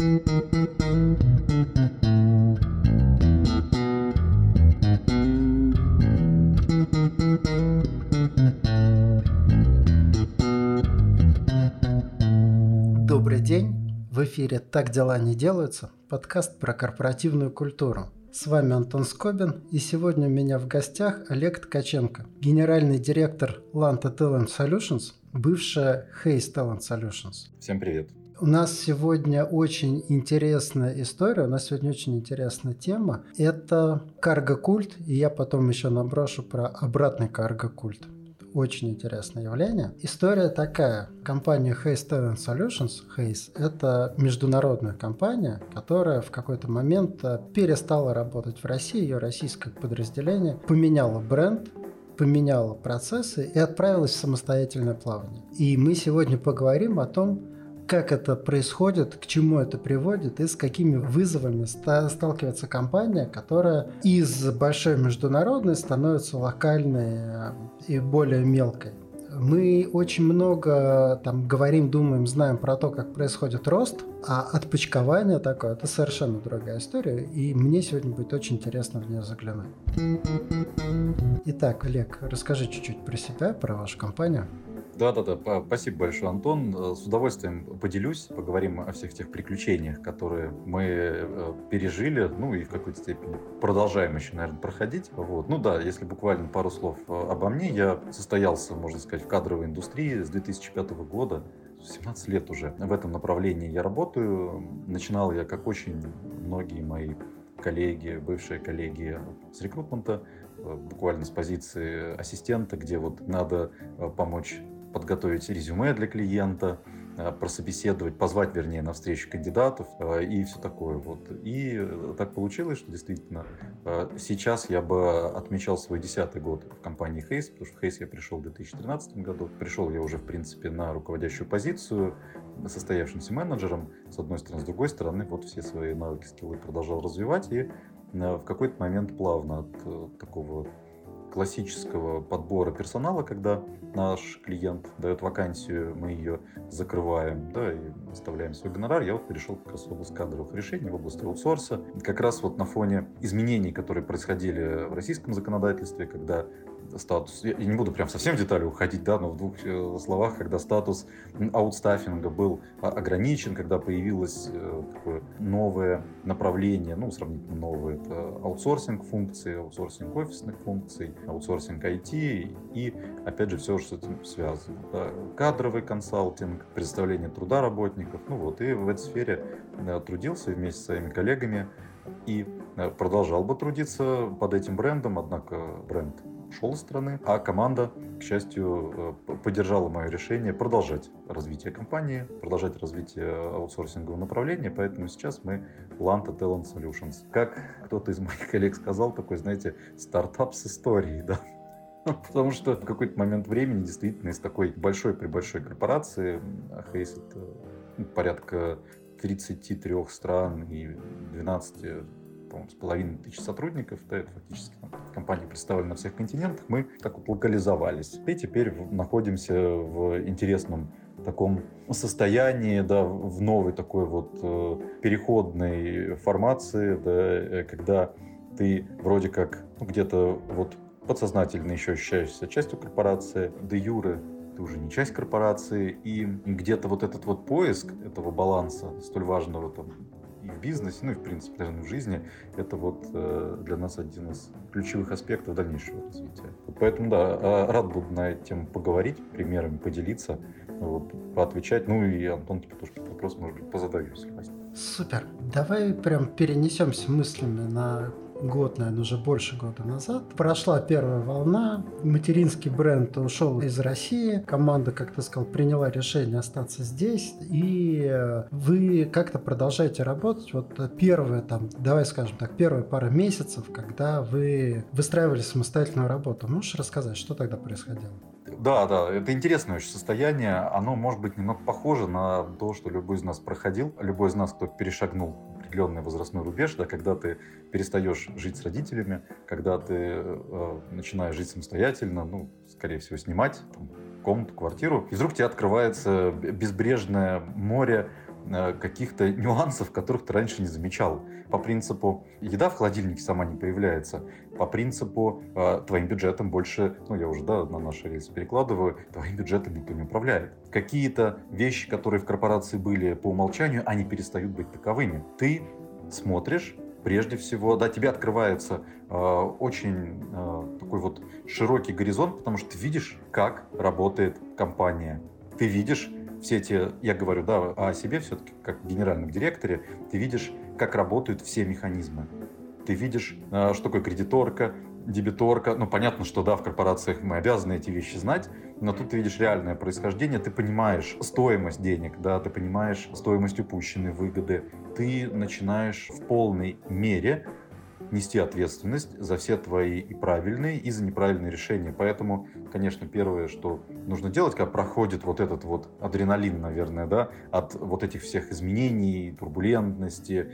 Добрый день! В эфире «Так дела не делаются» подкаст про корпоративную культуру. С вами Антон Скобин, и сегодня у меня в гостях Олег Ткаченко, генеральный директор Lanta Talent Solutions, бывшая Hays Talent Solutions. Всем привет! У нас сегодня очень интересная история, у нас сегодня очень интересная тема. Это карго-культ, и я потом еще наброшу про обратный карго-культ очень интересное явление. История такая. Компания Hays Talent Solutions, Hays, это международная компания, которая в какой-то момент э, перестала работать в России, ее российское подразделение поменяло бренд, поменяла процессы и отправилась в самостоятельное плавание. И мы сегодня поговорим о том, как это происходит, к чему это приводит и с какими вызовами сталкивается компания, которая из большой международной становится локальной э, и более мелкой. Мы очень много там говорим, думаем, знаем про то, как происходит рост, а отпочкование такое – это совершенно другая история, и мне сегодня будет очень интересно в нее заглянуть. Итак, Олег, расскажи чуть-чуть про себя, про вашу компанию. Да-да-да, спасибо большое, Антон. Э, с удовольствием поделюсь, поговорим о всех тех приключениях, которые мы э, пережили, ну и в какой-то степени продолжаем еще, наверное, проходить. Вот. Ну да, если буквально пару слов э, обо мне, я состоялся, можно сказать, в кадровой индустрии с 2005 года. 17 лет уже в этом направлении я работаю. Начинал я, как очень многие мои коллеги, бывшие коллеги с рекрутмента, буквально с позиции ассистента, где вот надо помочь подготовить резюме для клиента, э, прособеседовать, позвать, вернее, на встречу кандидатов э, и все такое. Вот. И э, так получилось, что действительно сейчас я бы отмечал свой десятый год в компании Hayes, потому что в Hayes я пришел в 2013 году. Пришел я уже, в принципе, на руководящую позицию, состоявшимся менеджером, с одной стороны. С другой стороны, вот все свои навыки, скиллы продолжал развивать. И в какой-то момент плавно от такого классического подбора персонала, когда наш клиент дает вакансию, мы ее закрываем, да, и оставляем свой гонорар. Я вот перешел как раз в область кадровых решений, в область аутсорса. Как раз вот на фоне изменений, которые происходили в российском законодательстве, когда статус, я не буду прям совсем в детали уходить, да, но в двух э, словах, когда статус аутстаффинга был ограничен, когда появилось э, такое новое направление, ну, сравнительно новое, это аутсорсинг функций, аутсорсинг офисных функций, аутсорсинг IT и, опять же, все, что с этим связано. Да, кадровый консалтинг, представление труда работников, ну вот, и в этой сфере трудился вместе с своими коллегами и продолжал бы трудиться под этим брендом, однако бренд ушел из страны, а команда, к счастью, э, поддержала мое решение продолжать развитие компании, продолжать развитие аутсорсингового направления, поэтому сейчас мы Lanta Talent Solutions. Как кто-то из моих коллег сказал, такой, знаете, стартап с историей, да, Потому что в какой-то момент времени действительно из такой большой-пребольшой корпорации, а Хейс это ну, порядка 33 стран и 12 с половиной тысяч сотрудников, да, это фактически там, компания представлена на всех континентах, мы так вот локализовались. И теперь находимся в интересном таком состоянии, да, в новой такой вот э, переходной формации, да, э, когда ты вроде как ну, где-то вот подсознательно еще ощущаешься частью корпорации, де юре ты уже не часть корпорации, и где-то вот этот вот поиск этого баланса, столь важного там, и в бизнесе, ну и в принципе, наверное, в жизни, это вот э, для нас один из ключевых аспектов дальнейшего развития. Поэтому, да, а, рад буду на эту тему поговорить, примерами поделиться, вот, поотвечать. Ну и Антон, тебе тоже вопрос, может быть, позадаю, если Супер. Давай прям перенесемся мыслями на год, наверное, уже больше года назад. Прошла первая волна, материнский бренд ушел из России, команда, как ты сказал, приняла решение остаться здесь, и э, вы как-то продолжаете работать. Вот первые там, давай скажем так, первые пара месяцев, когда вы выстраивали самостоятельную работу. Можешь рассказать, что тогда происходило? Да, да, это интересное очень состояние. Оно может быть немного похоже на то, что любой из нас проходил. Любой из нас, кто перешагнул определенный возрастной рубеж, да, когда ты перестаешь жить с родителями, когда ты э, начинаешь жить самостоятельно, ну, скорее всего, снимать там, комнату, квартиру, и вдруг тебе открывается безбрежное море каких-то нюансов, которых ты раньше не замечал. По принципу, еда в холодильнике сама не появляется. По принципу, э, твоим бюджетом больше, ну я уже да, на наши рельсы перекладываю, твоим бюджетом никто не управляет. Какие-то вещи, которые в корпорации были по умолчанию, они перестают быть таковыми. Ты смотришь прежде всего, да, тебе открывается э, очень э, такой вот широкий горизонт, потому что ты видишь, как работает компания. Ты видишь все эти, я говорю, да, о себе все-таки как генеральном директоре, ты видишь, как работают все механизмы. Ты видишь, э, что такое кредиторка, дебиторка. Ну, понятно, что да, в корпорациях мы обязаны эти вещи знать, но тут ты видишь реальное происхождение, ты понимаешь стоимость денег, да, ты понимаешь стоимость упущенной выгоды, ты начинаешь в полной мере нести ответственность за все твои и правильные, и за неправильные решения. Поэтому, конечно, первое, что нужно делать, когда проходит вот этот вот адреналин, наверное, да, от вот этих всех изменений, турбулентности,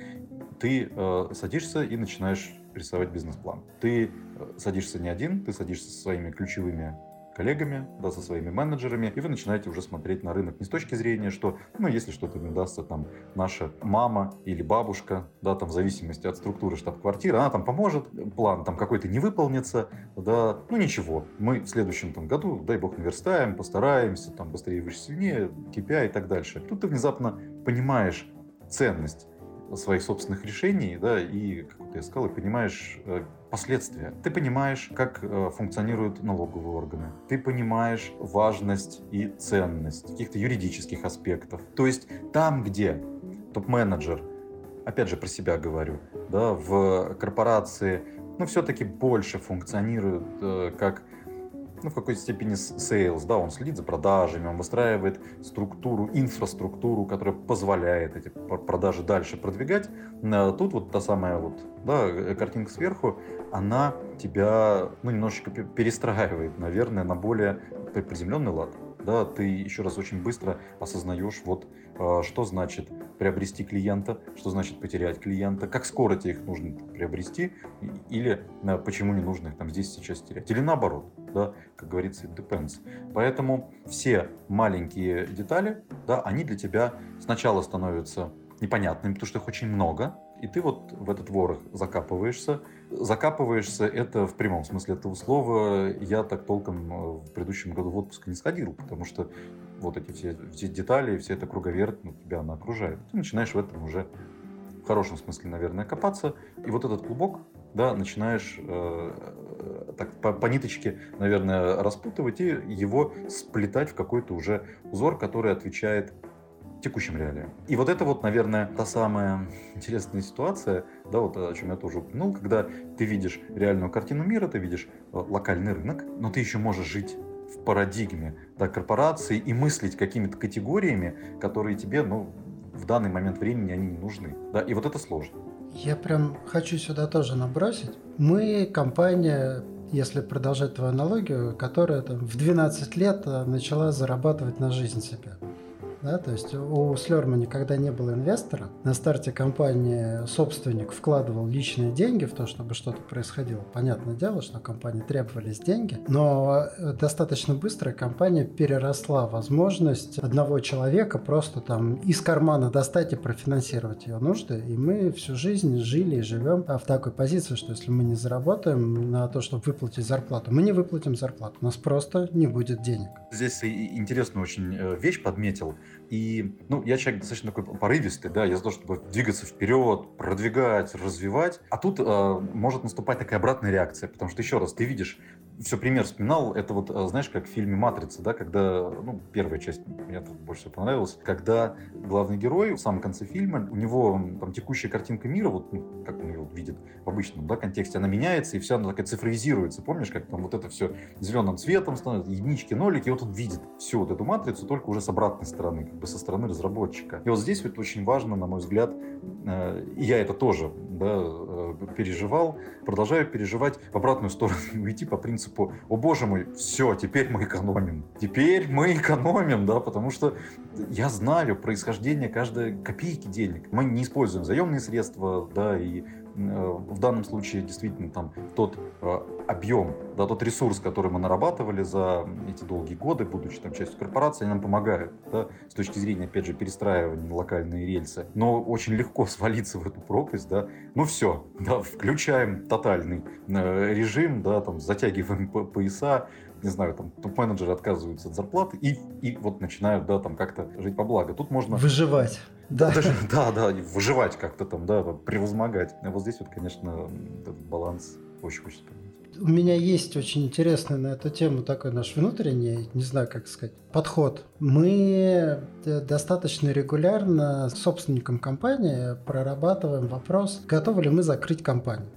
ты э, садишься и начинаешь рисовать бизнес-план. Ты э, садишься не один, ты садишься со своими ключевыми коллегами, да, со своими менеджерами, и вы начинаете уже смотреть на рынок не с точки зрения, что, ну, если что-то не удастся, там, наша мама или бабушка, да, там, в зависимости от структуры штаб-квартиры, она там поможет, план там какой-то не выполнится, да, ну, ничего, мы в следующем там году, дай бог, наверстаем, постараемся, там, быстрее, выше, сильнее, KPI и так дальше. Тут ты внезапно понимаешь ценность своих собственных решений, да, и, как ты сказал, и понимаешь э, последствия. Ты понимаешь, как э, функционируют налоговые органы. Ты понимаешь важность и ценность каких-то юридических аспектов. То есть там, где топ-менеджер, опять же про себя говорю, да, в корпорации, ну, все-таки больше функционирует э, как ну, в какой-то степени sales, да, он следит за продажами, он выстраивает структуру, инфраструктуру, которая позволяет эти продажи дальше продвигать. Тут вот та самая вот, да, э, картинка сверху, она тебя, ну, немножечко перестраивает, наверное, на более приземленный лад. Да, ты еще раз очень быстро осознаешь, вот, а, что значит приобрести клиента, что значит потерять клиента, как скоро тебе их нужно приобрести, или а, почему не нужно их там здесь сейчас терять. Или наоборот, да, как говорится, it depends. Поэтому все маленькие детали, да, они для тебя сначала становятся непонятными, потому что их очень много, и ты вот в этот ворох закапываешься. Закапываешься это в прямом смысле этого слова. Я так толком э, в предыдущем году в отпуск не сходил, потому что вот эти все, все детали, все это круговерть ну, тебя она окружает. Ты начинаешь в этом уже в хорошем смысле, наверное, копаться. И вот этот клубок, да, начинаешь э, так по, по ниточке, наверное, распутывать и его сплетать в какой-то уже узор, который отвечает текущим реалиям. И вот это вот, наверное, та самая интересная ситуация, да, вот о чем я тоже упомянул, когда ты видишь реальную картину мира, ты видишь э, локальный рынок, но ты еще можешь жить в парадигме да, корпорации и мыслить какими-то категориями, которые тебе, ну, в данный момент времени они не нужны. Да, и вот это сложно. Я прям хочу сюда тоже набросить. Мы компания, если продолжать твою аналогию, которая там, в 12 лет э, начала зарабатывать на жизнь себя. Да, то есть у Слерма никогда не было инвестора. На старте компании собственник вкладывал личные деньги в то, чтобы что-то происходило. Понятное дело, что компании требовались деньги, но э, достаточно быстро компания переросла возможность одного человека просто там из кармана достать и профинансировать ее нужды. И мы всю жизнь жили и живем в такой позиции, что если мы не заработаем на то, чтобы выплатить зарплату, мы не выплатим зарплату. У нас просто не будет денег. Здесь интересную очень э, вещь подметил. И, ну, я человек достаточно такой порывистый, да, я за то, чтобы двигаться вперед, продвигать, развивать. А тут э, может наступать такая обратная реакция, потому что, еще раз, ты видишь все пример вспоминал, это вот, э, знаешь, как в фильме «Матрица», да, когда, ну, первая часть мне больше всего понравилась, когда главный герой в самом конце фильма, у него там текущая картинка мира, вот ну, как он ее видит в обычном да, контексте, она меняется, и вся она такая цифровизируется, помнишь, как там вот это все зеленым цветом становится, единички, нолики, и вот он видит всю вот эту матрицу, только уже с обратной стороны, как бы со стороны разработчика. И вот здесь вот очень важно, на мой взгляд, э, и я это тоже да, э, переживал, продолжаю переживать в обратную сторону, уйти по принципу принципу, о боже мой, все, теперь мы экономим. Теперь мы экономим, да, потому что я знаю происхождение каждой копейки денег. Мы не используем заемные средства, да, и в данном случае действительно там тот э, объем, да, тот ресурс, который мы нарабатывали за эти долгие годы, будучи там частью корпорации, нам помогают, да, с точки зрения, опять же, перестраивания локальные рельсы. Но очень легко свалиться в эту пропасть, да, ну все, да, включаем тотальный э, режим, да, там затягиваем пояса, не знаю, там топ-менеджеры отказываются от зарплаты и, и вот начинают, да, там как-то жить по благо. Тут можно... Выживать. Да. Даже, да, да, выживать как-то там, да, превозмогать. А вот здесь вот, конечно, баланс очень хочется понять. У меня есть очень интересный на эту тему такой наш внутренний, не знаю, как сказать, подход. Мы э, достаточно регулярно с собственником компании прорабатываем вопрос, готовы ли мы закрыть компанию.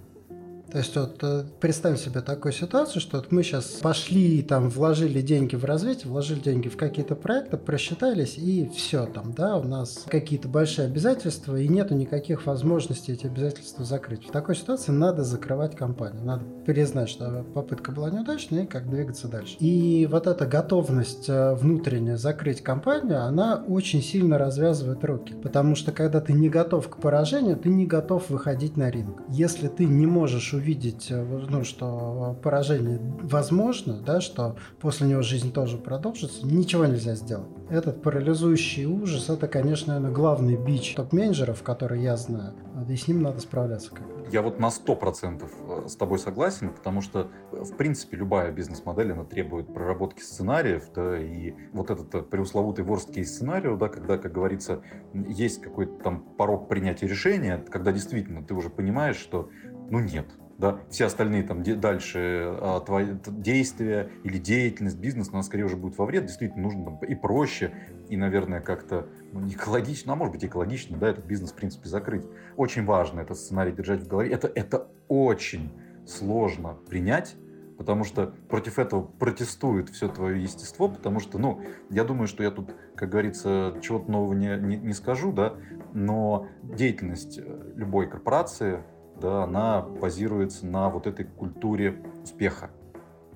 То есть вот э, представим себе такую ситуацию, что вот мы сейчас пошли там вложили деньги в развитие, вложили деньги в какие-то проекты, просчитались и все там, да, у нас какие-то большие обязательства и нету никаких возможностей эти обязательства закрыть. В такой ситуации надо закрывать компанию, надо признать, что попытка была неудачной и как двигаться дальше. И вот эта готовность э, внутренняя закрыть компанию, она очень сильно развязывает руки, потому что когда ты не готов к поражению, ты не готов выходить на ринг. Если ты не можешь увидеть, э, ну, что поражение возможно, да, что после него жизнь тоже продолжится, ничего нельзя сделать. Этот парализующий ужас, это, конечно, наверное, главный бич топ-менеджеров, который я знаю, и с ним надо справляться как я вот на сто процентов э, с тобой согласен, потому что, в принципе, любая бизнес-модель, она требует проработки сценариев, да, и вот этот э, преусловутый worst case сценарий, да, когда, как говорится, есть какой-то там порог принятия решения, когда действительно ты уже понимаешь, что, ну, нет, да, все остальные там дальше а, твои действия или деятельность бизнеса, она скорее уже будет во вред, действительно нужно там, и проще, и, наверное, как-то ну, не экологично, а может быть экологично, да, этот бизнес, в принципе, закрыть. Очень важно этот сценарий держать в голове. Это, это очень сложно принять, потому что против этого протестует все твое естество, потому что, ну, я думаю, что я тут, как говорится, чего-то нового не, не, не скажу, да, но деятельность э, любой корпорации, да, она базируется на вот этой культуре успеха.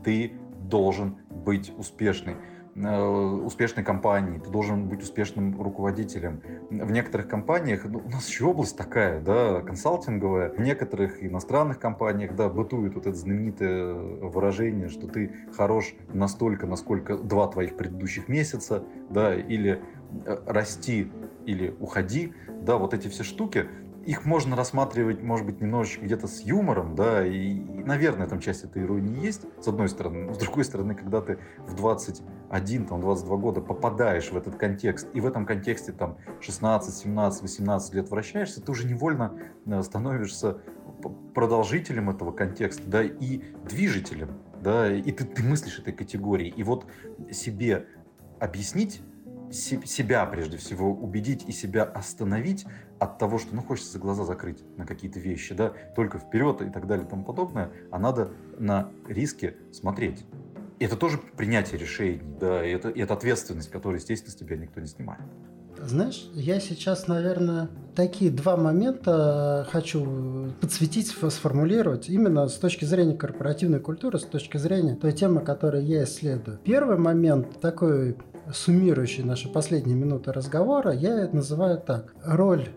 Ты должен быть успешный э, успешной компании, ты должен быть успешным руководителем. В некоторых компаниях, ну, у нас еще область такая, да, консалтинговая, в некоторых иностранных компаниях, да, бытует вот это знаменитое выражение, что ты хорош настолько, насколько два твоих предыдущих месяца, да, или э, расти, или уходи, да, вот эти все штуки, их можно рассматривать, может быть, немножечко где-то с юмором, да, и, и, наверное, там часть этой иронии есть, с одной стороны. Но с другой стороны, когда ты в 21, там, 22 года попадаешь в этот контекст, и в этом контексте там 16, 17, 18 лет вращаешься, ты уже невольно э, становишься продолжителем этого контекста, да, и движителем, да, и ты, ты мыслишь этой категории. И вот себе объяснить, себя прежде всего убедить и себя остановить от того, что ну, хочется глаза закрыть на какие-то вещи, да, только вперед и так далее и тому подобное, а надо на риски смотреть. Это тоже принятие решений, да, и это, и это ответственность, которую, естественно, с тебя никто не снимает. Знаешь, я сейчас, наверное, такие два момента хочу подсветить, сформулировать именно с точки зрения корпоративной культуры, с точки зрения той темы, которую я исследую. Первый момент такой суммирующий наши последние минуты разговора, я это называю так. Роль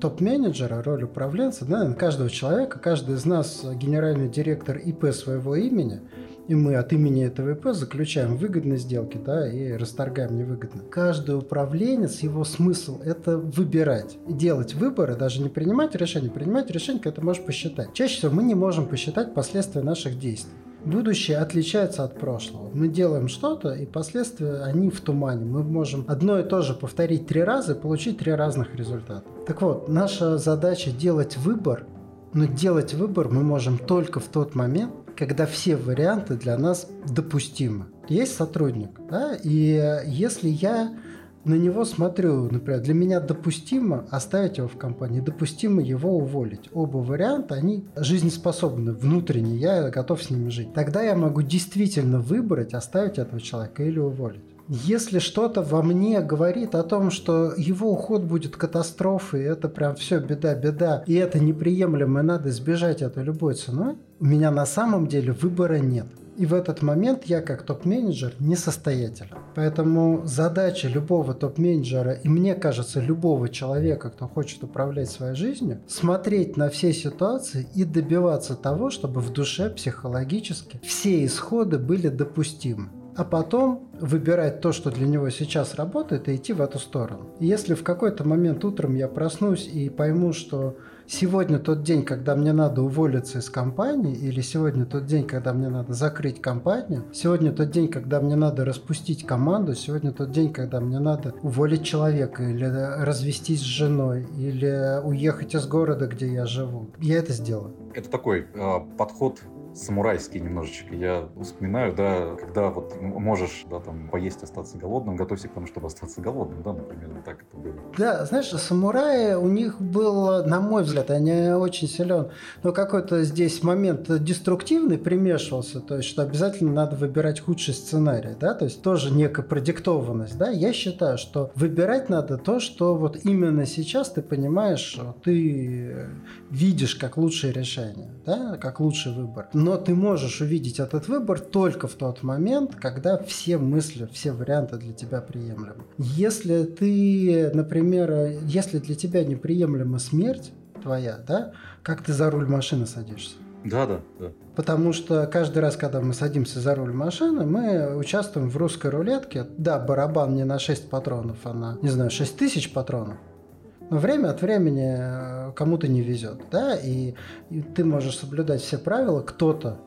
топ-менеджера, роль управленца, да, каждого человека, каждый из нас генеральный директор ИП своего имени, и мы от имени этого ИП заключаем выгодные сделки, да, и расторгаем невыгодно. Каждый управленец, его смысл – это выбирать, делать выборы, даже не принимать решения, принимать решения, когда ты можешь посчитать. Чаще всего мы не можем посчитать последствия наших действий будущее отличается от прошлого. Мы делаем что-то, и последствия, они в тумане. Мы можем одно и то же повторить три раза и получить три разных результата. Так вот, наша задача делать выбор, но делать выбор мы можем только в тот момент, когда все варианты для нас допустимы. Есть сотрудник, да, и если я на него смотрю, например, для меня допустимо оставить его в компании, допустимо его уволить. Оба варианта, они жизнеспособны внутренне, я готов с ними жить. Тогда я могу действительно выбрать, оставить этого человека или уволить. Если что-то во мне говорит о том, что его уход будет катастрофой, это прям все беда-беда, и это неприемлемо, и надо избежать это любой ценой, у меня на самом деле выбора нет. И в этот момент я как топ-менеджер несостоятелен. Поэтому задача любого топ-менеджера, и мне кажется, любого человека, кто хочет управлять своей жизнью, смотреть на все ситуации и добиваться того, чтобы в душе психологически все исходы были допустимы а потом выбирать то, что для него сейчас работает, и идти в эту сторону. Если в какой-то момент утром я проснусь и пойму, что сегодня тот день, когда мне надо уволиться из компании, или сегодня тот день, когда мне надо закрыть компанию, сегодня тот день, когда мне надо распустить команду, сегодня тот день, когда мне надо уволить человека, или развестись с женой, или уехать из города, где я живу. Я это сделаю. Это такой э, подход самурайский немножечко. Я вспоминаю, да, когда вот можешь, да, там, поесть, остаться голодным, готовься к тому, чтобы остаться голодным, да, например, так. Да, знаешь, самураи, у них был, на мой взгляд, они очень силен, но какой-то здесь момент деструктивный примешивался, то есть, что обязательно надо выбирать худший сценарий, да, то есть тоже некая продиктованность, да, я считаю, что выбирать надо то, что вот именно сейчас ты понимаешь, ты видишь как лучшее решение, да, как лучший выбор но ты можешь увидеть этот выбор только в тот момент, когда все мысли, все варианты для тебя приемлемы. Если ты, например, если для тебя неприемлема смерть твоя, да, как ты за руль машины садишься? Да, да, да. Потому что каждый раз, когда мы садимся за руль машины, мы участвуем в русской рулетке. Да, барабан не на 6 патронов, а на, не знаю, 6 тысяч патронов. Но время от времени э, кому-то не везет, да, и, и ты можешь соблюдать все правила, кто-то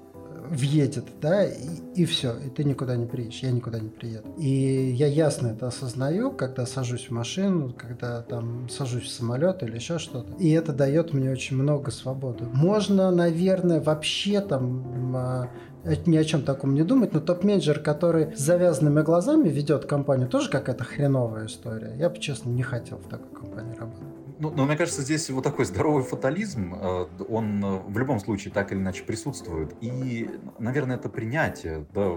въедет, да, и, и все, и ты никуда не приедешь, я никуда не приеду. И я ясно это осознаю, когда сажусь в машину, когда там сажусь в самолет или еще что-то. И это дает мне очень много свободы. Можно, наверное, вообще там а, ни о чем таком не думать, но топ-менеджер, который с завязанными глазами ведет компанию, тоже какая-то хреновая история. Я бы, честно, не хотел в такой компании работать. Ну, но мне кажется, здесь вот такой здоровый фатализм, э, он э, в любом случае так или иначе присутствует. И, наверное, это принятие. Да,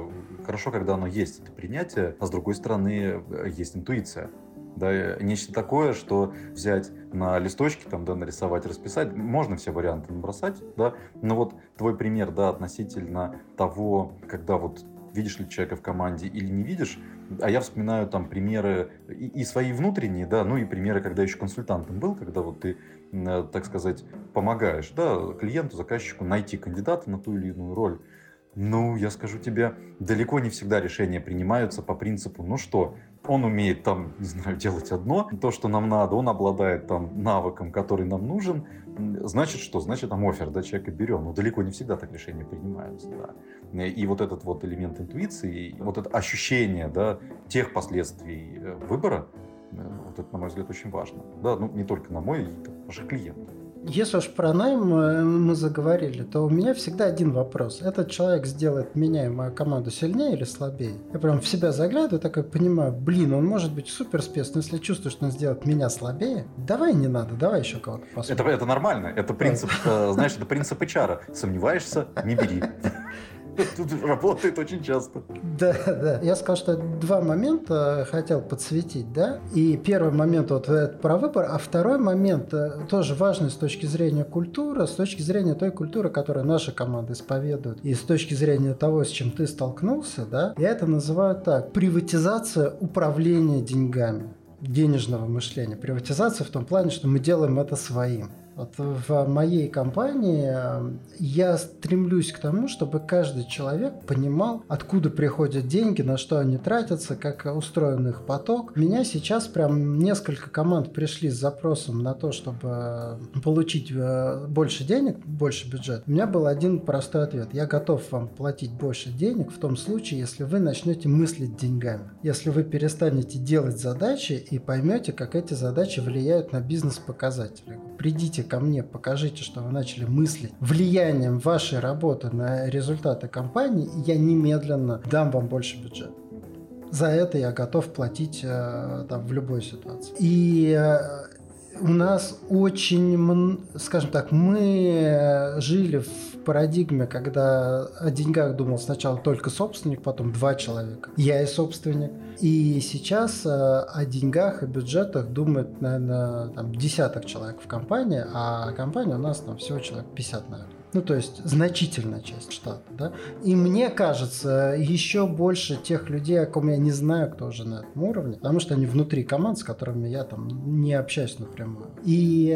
хорошо, когда оно есть, это принятие, а с другой стороны, э, есть интуиция да, нечто такое, что взять на листочке, там, да, нарисовать, расписать, можно все варианты набросать, да, но вот твой пример, да, относительно того, когда вот видишь ли человека в команде или не видишь, а я вспоминаю там примеры и, и свои внутренние, да, ну и примеры, когда еще консультантом был, когда вот ты, так сказать, помогаешь, да, клиенту, заказчику найти кандидата на ту или иную роль. Ну, я скажу тебе, далеко не всегда решения принимаются по принципу, ну что, он умеет там, не знаю, делать одно, то, что нам надо, он обладает там навыком, который нам нужен, значит что? Значит, там офер, да, человека берем. Но далеко не всегда так решения принимаются, да. И вот этот вот элемент интуиции, вот это ощущение, да, тех последствий э, выбора, э, вот это, на мой взгляд, очень важно. Да, ну, не только на мой, и наших клиентов. Если уж про найм э, мы заговорили, то у меня всегда один вопрос. Этот человек сделает меня и мою команду сильнее или слабее? Я прям в себя заглядываю, такой понимаю, блин, он может быть супер спец, но если чувствую, что он сделает меня слабее, давай не надо, давай еще кого-то посмотрим. Это, это нормально, это принцип, э, знаешь, это принцип HR. Сомневаешься, не бери. Тут работает очень часто. Да, да. Я сказал, что два момента хотел подсветить, да. И первый момент вот про выбор, а второй момент э, тоже важный с точки зрения культуры, с точки зрения той культуры, которую наша команда исповедует, и с точки зрения того, с чем ты столкнулся, да. Я это называю так: приватизация управления деньгами денежного мышления. Приватизация в том плане, что мы делаем это своим. Вот в моей компании э, я стремлюсь к тому, чтобы каждый человек понимал, откуда приходят деньги, на что они тратятся, как устроен их поток. У меня сейчас прям несколько команд пришли с запросом на то, чтобы получить э, больше денег, больше бюджет. У меня был один простой ответ. Я готов вам платить больше денег в том случае, если вы начнете мыслить деньгами. Если вы перестанете делать задачи и поймете, как эти задачи влияют на бизнес-показатели. Придите придите ко мне, покажите, что вы начали мыслить влиянием вашей работы на результаты компании, я немедленно дам вам больше бюджета. За это я готов платить э, там, в любой ситуации. И э, у нас очень, скажем так, мы жили в парадигме, когда о деньгах думал сначала только собственник, потом два человека. Я и собственник. И сейчас э, о деньгах и бюджетах думает, наверное, там, десяток человек в компании, а компания у нас там всего человек 50, наверное. Ну, то есть значительная часть штата, да. И мне кажется, еще больше тех людей, о ком я не знаю, кто уже на этом уровне, потому что они внутри команд, с которыми я там не общаюсь напрямую. И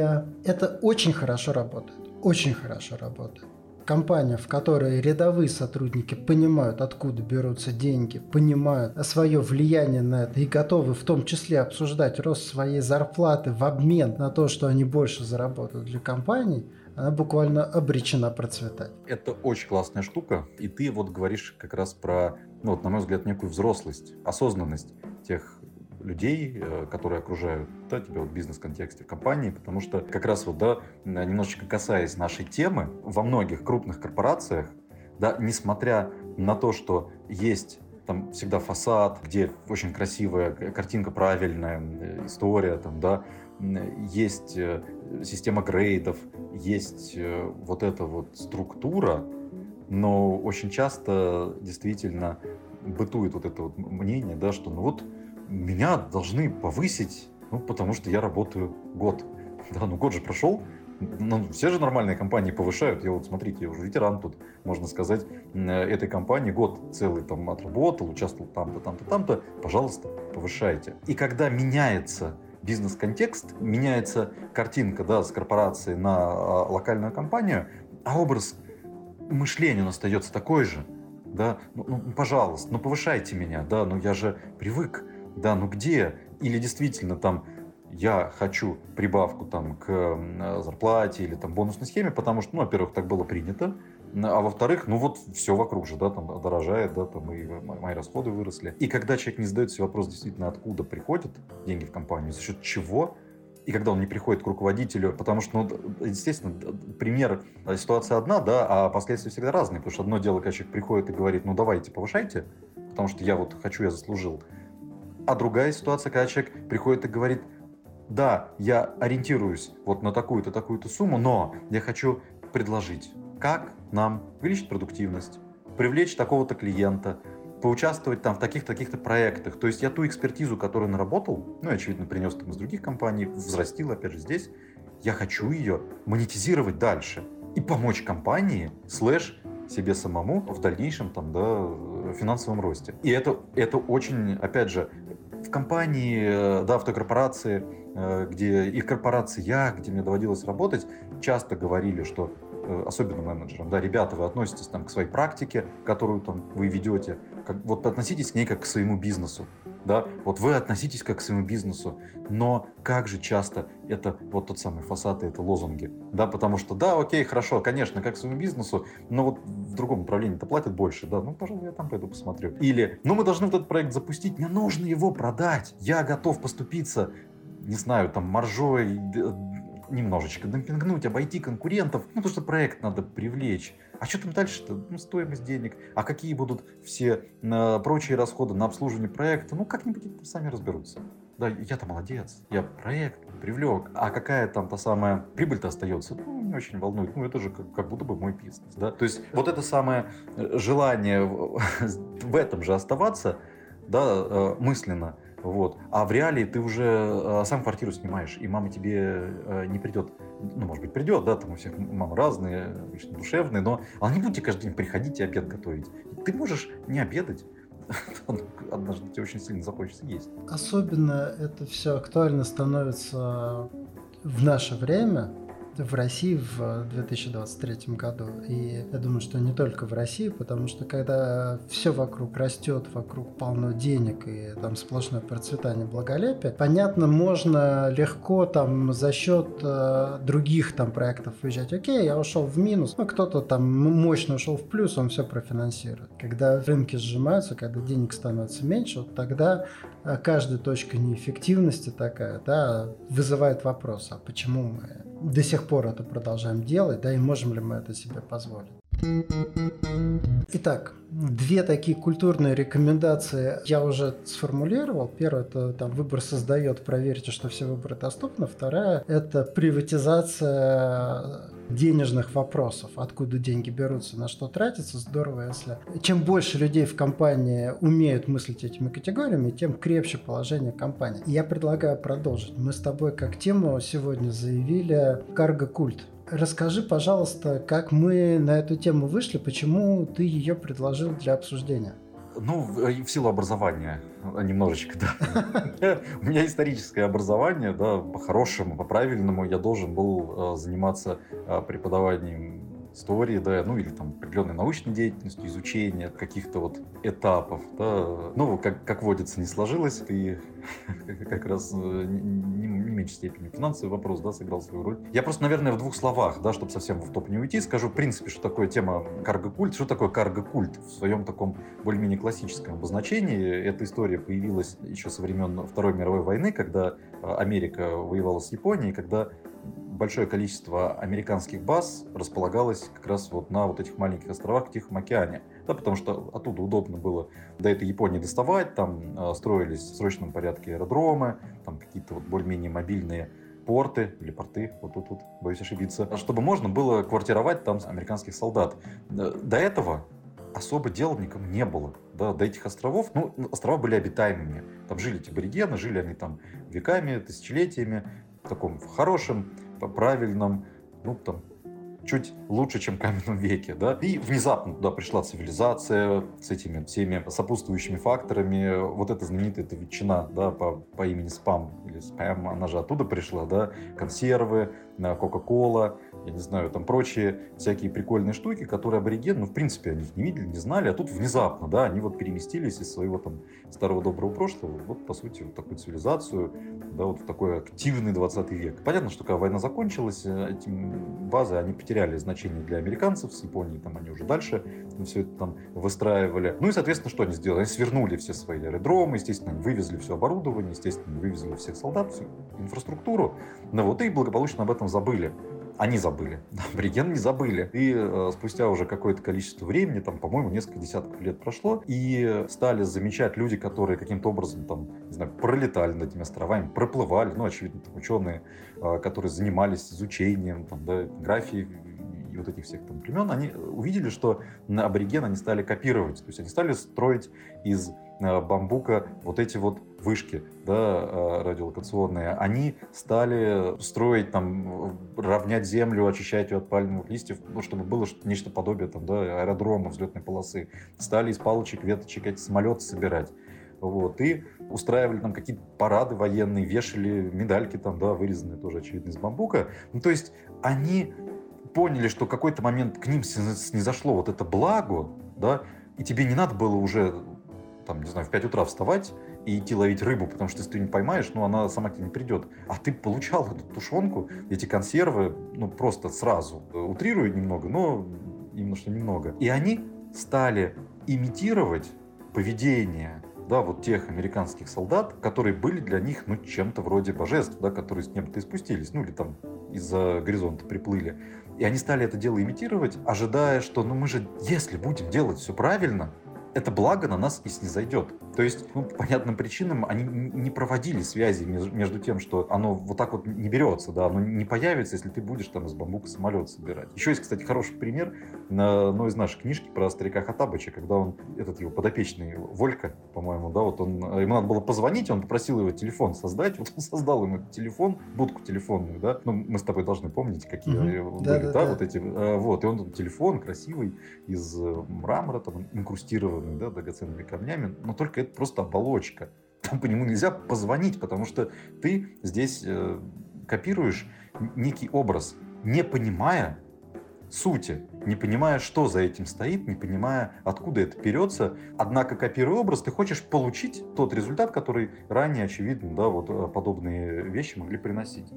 это очень хорошо работает. Очень хорошо работает компания, в которой рядовые сотрудники понимают, откуда берутся деньги, понимают свое влияние на это и готовы в том числе обсуждать рост своей зарплаты в обмен на то, что они больше заработают для компании, она буквально обречена процветать. Это очень классная штука, и ты вот говоришь как раз про, ну вот, на мой взгляд, некую взрослость, осознанность тех людей, э, которые окружают да, тебя в бизнес-контексте компании, потому что как раз вот, да, немножечко касаясь нашей темы, во многих крупных корпорациях, да, несмотря на то, что есть там всегда фасад, где очень красивая картинка, правильная э, история, там, да, есть э, система грейдов, есть вот эта вот структура, но очень часто действительно бытует вот это вот мнение, да, что ну вот меня должны повысить, ну, потому что я работаю год. Да, ну год же прошел, ну, все же нормальные компании повышают. Я вот, смотрите, я уже ветеран тут, можно сказать, этой компании год целый там отработал, участвовал там-то, там-то, там-то. Пожалуйста, повышайте. И когда меняется бизнес-контекст, меняется картинка да, с корпорации на а, локальную компанию, а образ мышления он остается такой же. Да, ну, ну, пожалуйста, ну повышайте меня, да, ну я же привык да, ну где? Или действительно там я хочу прибавку там к зарплате или там бонусной схеме, потому что, ну, во-первых, так было принято, а во-вторых, ну вот все вокруг же, да, там дорожает, да, там и мои расходы выросли. И когда человек не задает себе вопрос действительно, откуда приходят деньги в компанию, за счет чего, и когда он не приходит к руководителю, потому что, ну, естественно, пример, э, ситуация одна, да, а последствия всегда разные, потому что одно дело, когда человек приходит и говорит, ну, давайте, повышайте, потому что я вот хочу, я заслужил. А другая ситуация, когда человек приходит и говорит, да, я ориентируюсь вот на такую-то, такую-то сумму, но я хочу предложить, как нам увеличить продуктивность, привлечь такого-то клиента, поучаствовать там в таких-таких-то проектах. То есть я ту экспертизу, которую наработал, ну, очевидно, принес там из других компаний, взрастил, опять же, здесь, я хочу ее монетизировать дальше и помочь компании, слэш, себе самому в дальнейшем там, да, финансовом росте. И это, это очень, опять же, в компании, э, да, в той корпорации, э, где их корпорация, где мне доводилось работать, часто говорили, что э, особенно менеджерам, да, ребята, вы относитесь там к своей практике, которую там вы ведете, как, вот относитесь к ней как к своему бизнесу, да, вот вы относитесь как к своему бизнесу, но как же часто это вот тот самый фасад и это лозунги, да, потому что, да, окей, хорошо, конечно, как к своему бизнесу, но вот в другом направлении-то платят больше, да, ну, пожалуй, я там пойду посмотрю. Или, ну, мы должны вот этот проект запустить, мне нужно его продать, я готов поступиться, не знаю, там, маржой, немножечко демпингнуть, обойти конкурентов, ну, потому что проект надо привлечь. А что там дальше-то? Ну, стоимость денег. А какие будут все э, прочие расходы на обслуживание проекта? Ну, как-нибудь они сами разберутся. Да, я-то молодец, я проект привлек. А какая там та самая прибыль-то остается? Ну, не очень волнует. Ну, это же как, как будто бы мой бизнес, да. То есть вот это самое э, желание в этом же оставаться, да, э, мысленно, вот. А в реалии ты уже э, сам квартиру снимаешь, и мама тебе э, не придет. Ну, может быть, придет, да, там у всех мамы разные, обычно душевные, но она не будет каждый день приходить и обед готовить. Ты можешь не обедать, однажды тебе очень сильно захочется есть. Особенно это все актуально становится в наше время, в России в 2023 году. И я думаю, что не только в России, потому что когда все вокруг растет, вокруг полно денег и там сплошное процветание благолепия, понятно, можно легко там за счет э, других там проектов выезжать. Окей, я ушел в минус, но кто-то там мощно ушел в плюс, он все профинансирует. Когда рынки сжимаются, когда денег становится меньше, вот тогда э, каждая точка неэффективности такая, да, вызывает вопрос, а почему мы до сих пор это продолжаем делать, да, и можем ли мы это себе позволить. Итак, две такие культурные рекомендации я уже сформулировал. Первое – это там, выбор создает, проверьте, что все выборы доступны. Вторая – это приватизация денежных вопросов, откуда деньги берутся, на что тратятся, здорово, если... Чем больше людей в компании умеют мыслить этими категориями, тем крепче положение компании. Я предлагаю продолжить. Мы с тобой как тему сегодня заявили карго-культ Расскажи, пожалуйста, как мы на эту тему вышли, почему ты ее предложил для обсуждения? Ну, в силу образования немножечко, да. У меня историческое образование, да, по-хорошему, по-правильному я должен был э, заниматься э, преподаванием истории, да, ну или там определенной научной деятельностью, изучения каких-то вот этапов, да. Ну, как, как водится, не сложилось, ты как раз э, не, не меньшей степени финансовый вопрос, да, сыграл свою роль. Я просто, наверное, в двух словах, да, чтобы совсем в топ не уйти, скажу, в принципе, что такое тема карго-культ, что такое карго-культ в своем таком более-менее классическом обозначении. Эта история появилась еще со времен Второй мировой войны, когда э, Америка воевала с Японией, когда большое количество американских баз располагалось как раз вот на вот этих маленьких островах в Тихом океане. Да, потому что оттуда удобно было до этой Японии доставать, там э, строились в срочном порядке аэродромы, там какие-то вот более-менее мобильные порты или порты, вот тут, вот, боюсь ошибиться, чтобы можно было квартировать там американских солдат. Э, до этого особо дел никому не было. Да, до этих островов, ну, острова были обитаемыми. Там жили эти аборигены, жили они там веками, тысячелетиями, таком в хорошем правильном, ну, там, чуть лучше, чем в каменном веке, да, и внезапно туда пришла цивилизация с этими всеми сопутствующими факторами, вот эта знаменитая эта ветчина, да, по, по имени Спам, или Спам, она же оттуда пришла, да, консервы, Кока-Кола, я не знаю, там прочие всякие прикольные штуки, которые аборигены, ну, в принципе, они их не видели, не знали, а тут внезапно, да, они вот переместились из своего там старого доброго прошлого, вот, по сути, вот такую цивилизацию, да, вот в такой активный 20 век. Понятно, что когда война закончилась, э, эти базы, они потеряли значение для американцев, с Японией там они уже дальше все это там выстраивали. Ну и, соответственно, что они сделали? Они свернули все свои аэродромы, естественно, они вывезли все оборудование, естественно, вывезли всех солдат, всю инфраструктуру, ну вот, и благополучно об этом забыли они забыли. Абориген не забыли. И э, спустя уже какое-то количество времени, там, по-моему, несколько десятков лет прошло, и стали замечать люди, которые каким-то образом там, не знаю, пролетали над этими островами, проплывали, ну, очевидно, там, ученые, э, которые занимались изучением там, да, графии и вот этих всех там племен, они увидели, что на абориген они стали копировать, то есть они стали строить из бамбука вот эти вот вышки да, э, радиолокационные, они стали строить, там, равнять землю, очищать ее от пальмовых листьев, ну, чтобы было нечто подобие там, да, аэродрома, взлетной полосы. Стали из палочек, веточек эти самолеты собирать. Вот, и устраивали там какие-то парады военные, вешали медальки там, да, вырезанные тоже, очевидно, из бамбука. Ну, то есть они поняли, что в какой-то момент к ним снизошло вот это благо, да, и тебе не надо было уже, там, не знаю, в 5 утра вставать и идти ловить рыбу, потому что если ты не поймаешь, ну, она сама к тебе не придет. А ты получал эту тушенку, эти консервы, ну, просто сразу. Утрирую немного, но именно что немного. И они стали имитировать поведение да, вот тех американских солдат, которые были для них, ну, чем-то вроде божеств, да, которые с неба-то и спустились, ну, или там из-за горизонта приплыли. И они стали это дело имитировать, ожидая, что, ну, мы же, если будем делать все правильно, это благо на нас и снизойдет. То есть, ну, по понятным причинам они не проводили связи между тем, что оно вот так вот не берется, да, оно не появится, если ты будешь там из бамбука самолет собирать. Еще есть, кстати, хороший пример на одной из наших книжки про старика Хатабыча, когда он, этот его подопечный, Волька, по-моему, да, вот он, ему надо было позвонить, он попросил его телефон создать, вот он создал ему телефон, будку телефонную, да, ну, мы с тобой должны помнить, какие угу. были, да, да, да, вот эти, э, вот, и он телефон красивый из э, мрамора, там, инкрустированный да, драгоценными камнями, но только это просто оболочка. Там по нему нельзя позвонить, потому что ты здесь э, копируешь некий образ, не понимая сути, не понимая, что за этим стоит, не понимая, откуда это берется. Однако, копируя образ, ты хочешь получить тот результат, который ранее, очевидно, да, вот э, подобные вещи могли приносить.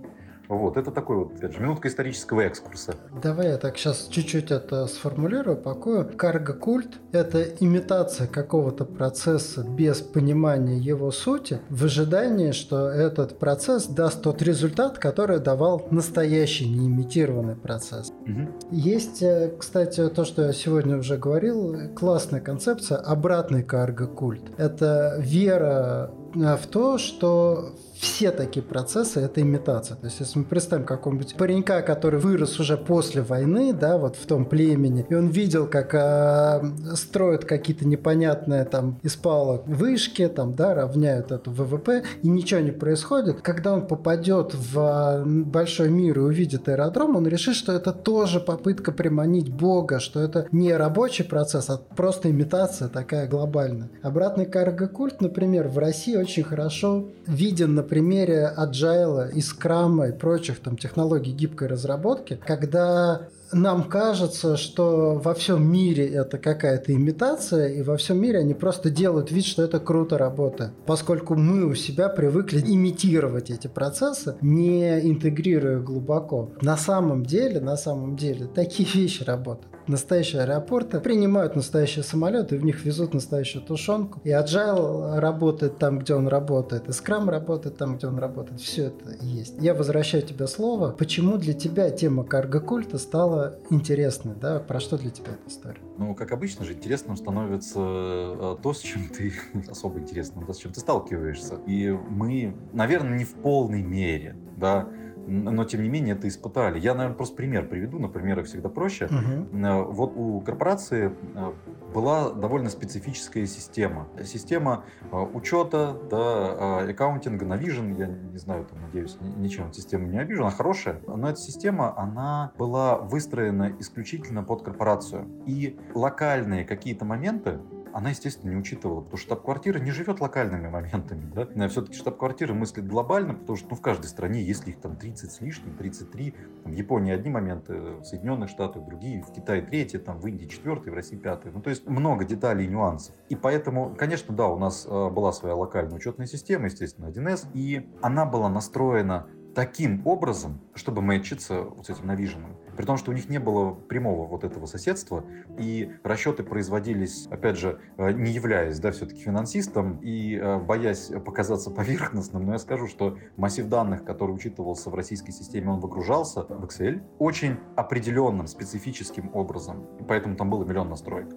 Вот, это такой вот, опять же, минутка исторического экскурса. Давай я так сейчас чуть-чуть это сформулирую, покою. Карго-культ – это имитация какого-то процесса без понимания его сути, в ожидании, что этот процесс даст тот результат, который давал настоящий, не имитированный процесс. Угу. Есть, э, кстати, то, что я сегодня уже говорил, классная концепция – обратный карго-культ. Это вера в то, что все такие процессы – это имитация. То есть, если мы представим какого-нибудь паренька, который вырос уже после войны, да, вот в том племени, и он видел, как э, строят какие-то непонятные там из палок вышки, там, да, равняют эту ВВП, и ничего не происходит. Когда он попадет в большой мир и увидит аэродром, он решит, что это тоже попытка приманить Бога, что это не рабочий процесс, а просто имитация такая глобальная. Обратный карго-культ, например, в России очень хорошо виден на примере Agile и Scrum и прочих там технологий гибкой разработки, когда нам кажется, что во всем мире это какая-то имитация, и во всем мире они просто делают вид, что это круто работает. Поскольку мы у себя привыкли имитировать эти процессы, не интегрируя глубоко. На самом деле, на самом деле, такие вещи работают настоящие аэропорты, принимают настоящие самолеты, в них везут настоящую тушенку. И Agile работает там, где он работает, и Scrum работает там, где он работает. Все это есть. Я возвращаю тебе слово. Почему для тебя тема карго-культа стала интересной? Да? Про что для тебя эта история? Ну, как обычно же, интересным становится э, то, с чем ты особо интересным, то, с чем ты сталкиваешься. И мы, наверное, не в полной мере, да, но тем не менее это испытали. Я, наверное, просто пример приведу, на примерах всегда проще. Угу. Вот у корпорации э, была довольно специфическая система. Система э, учета, да, аккаунтинга, Navision, я не знаю, там, надеюсь, ничем систему не обижу, она хорошая, но эта система, она была выстроена исключительно под корпорацию. И локальные какие-то моменты, она, естественно, не учитывала, потому что штаб-квартира не живет локальными моментами. Да? Все-таки штаб-квартира мыслит глобально, потому что ну, в каждой стране, если их там 30 с лишним, 33, там, в Японии одни моменты, в Соединенных Штатах другие, в Китае третьи, там, в Индии четвертый, в России пятый. Ну, то есть много деталей и нюансов. И поэтому, конечно, да, у нас э, была своя локальная учетная система, естественно, 1С, и она была настроена таким образом, чтобы мэчиться вот с этим Navision. При том, что у них не было прямого вот этого соседства, и расчеты производились, опять же, э, не являясь, да, все-таки финансистом и э, боясь показаться поверхностным, но я скажу, что массив данных, который учитывался в российской системе, он выгружался в Excel очень определенным, специфическим образом, поэтому там было миллион настроек.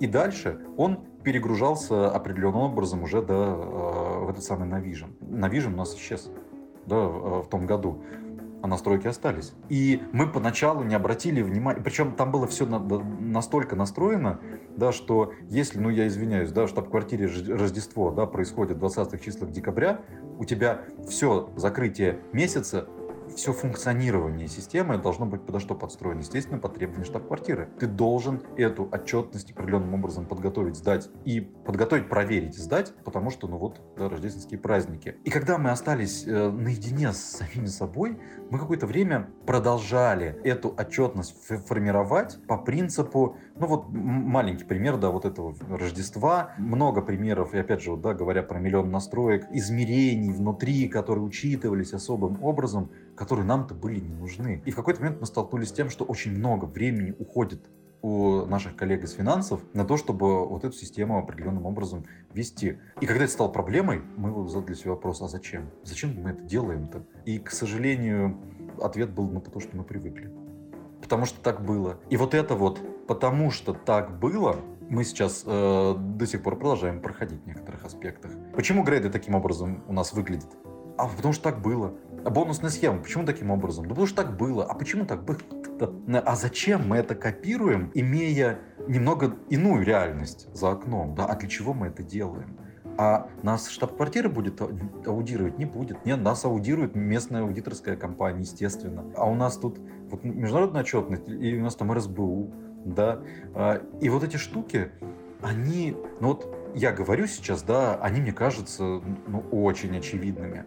И дальше он перегружался определенным образом уже до, э, в этот самый Navision. Navision у нас исчез да, в том году а настройки остались. И мы поначалу не обратили внимания, причем там было все на, настолько настроено, да, что если, ну я извиняюсь, да, штаб-квартире Рождество да, происходит в 20-х числах декабря, у тебя все закрытие месяца все функционирование системы должно быть подо что подстроено. Естественно, по требованию штаб-квартиры. Ты должен эту отчетность определенным образом подготовить, сдать. И подготовить, проверить, сдать, потому что, ну вот, да, рождественские праздники. И когда мы остались э, наедине с самими собой, мы какое-то время продолжали эту отчетность формировать по принципу, ну вот маленький пример, да, вот этого Рождества, много примеров, и опять же, вот, да, говоря про миллион настроек, измерений внутри, которые учитывались особым образом, которые нам-то были не нужны. И в какой-то момент мы столкнулись с тем, что очень много времени уходит у наших коллег из финансов на то, чтобы вот эту систему определенным образом вести. И когда это стало проблемой, мы задали себе вопрос, а зачем? Зачем мы это делаем-то? И, к сожалению, ответ был на то, что мы привыкли. Потому что так было. И вот это вот, потому что так было, мы сейчас э, до сих пор продолжаем проходить в некоторых аспектах. Почему грейды таким образом у нас выглядят? А потому что так было. А бонусная схема, почему таким образом? Да потому что так было. А почему так было? А зачем мы это копируем, имея немного иную реальность за окном? Да? А для чего мы это делаем? А нас штаб-квартира будет аудировать? Не будет. Нет, нас аудирует местная аудиторская компания, естественно. А у нас тут вот международная отчетность, и у нас там РСБУ, да. А, и вот эти штуки, они, ну вот я говорю сейчас, да, они мне кажутся ну, очень очевидными.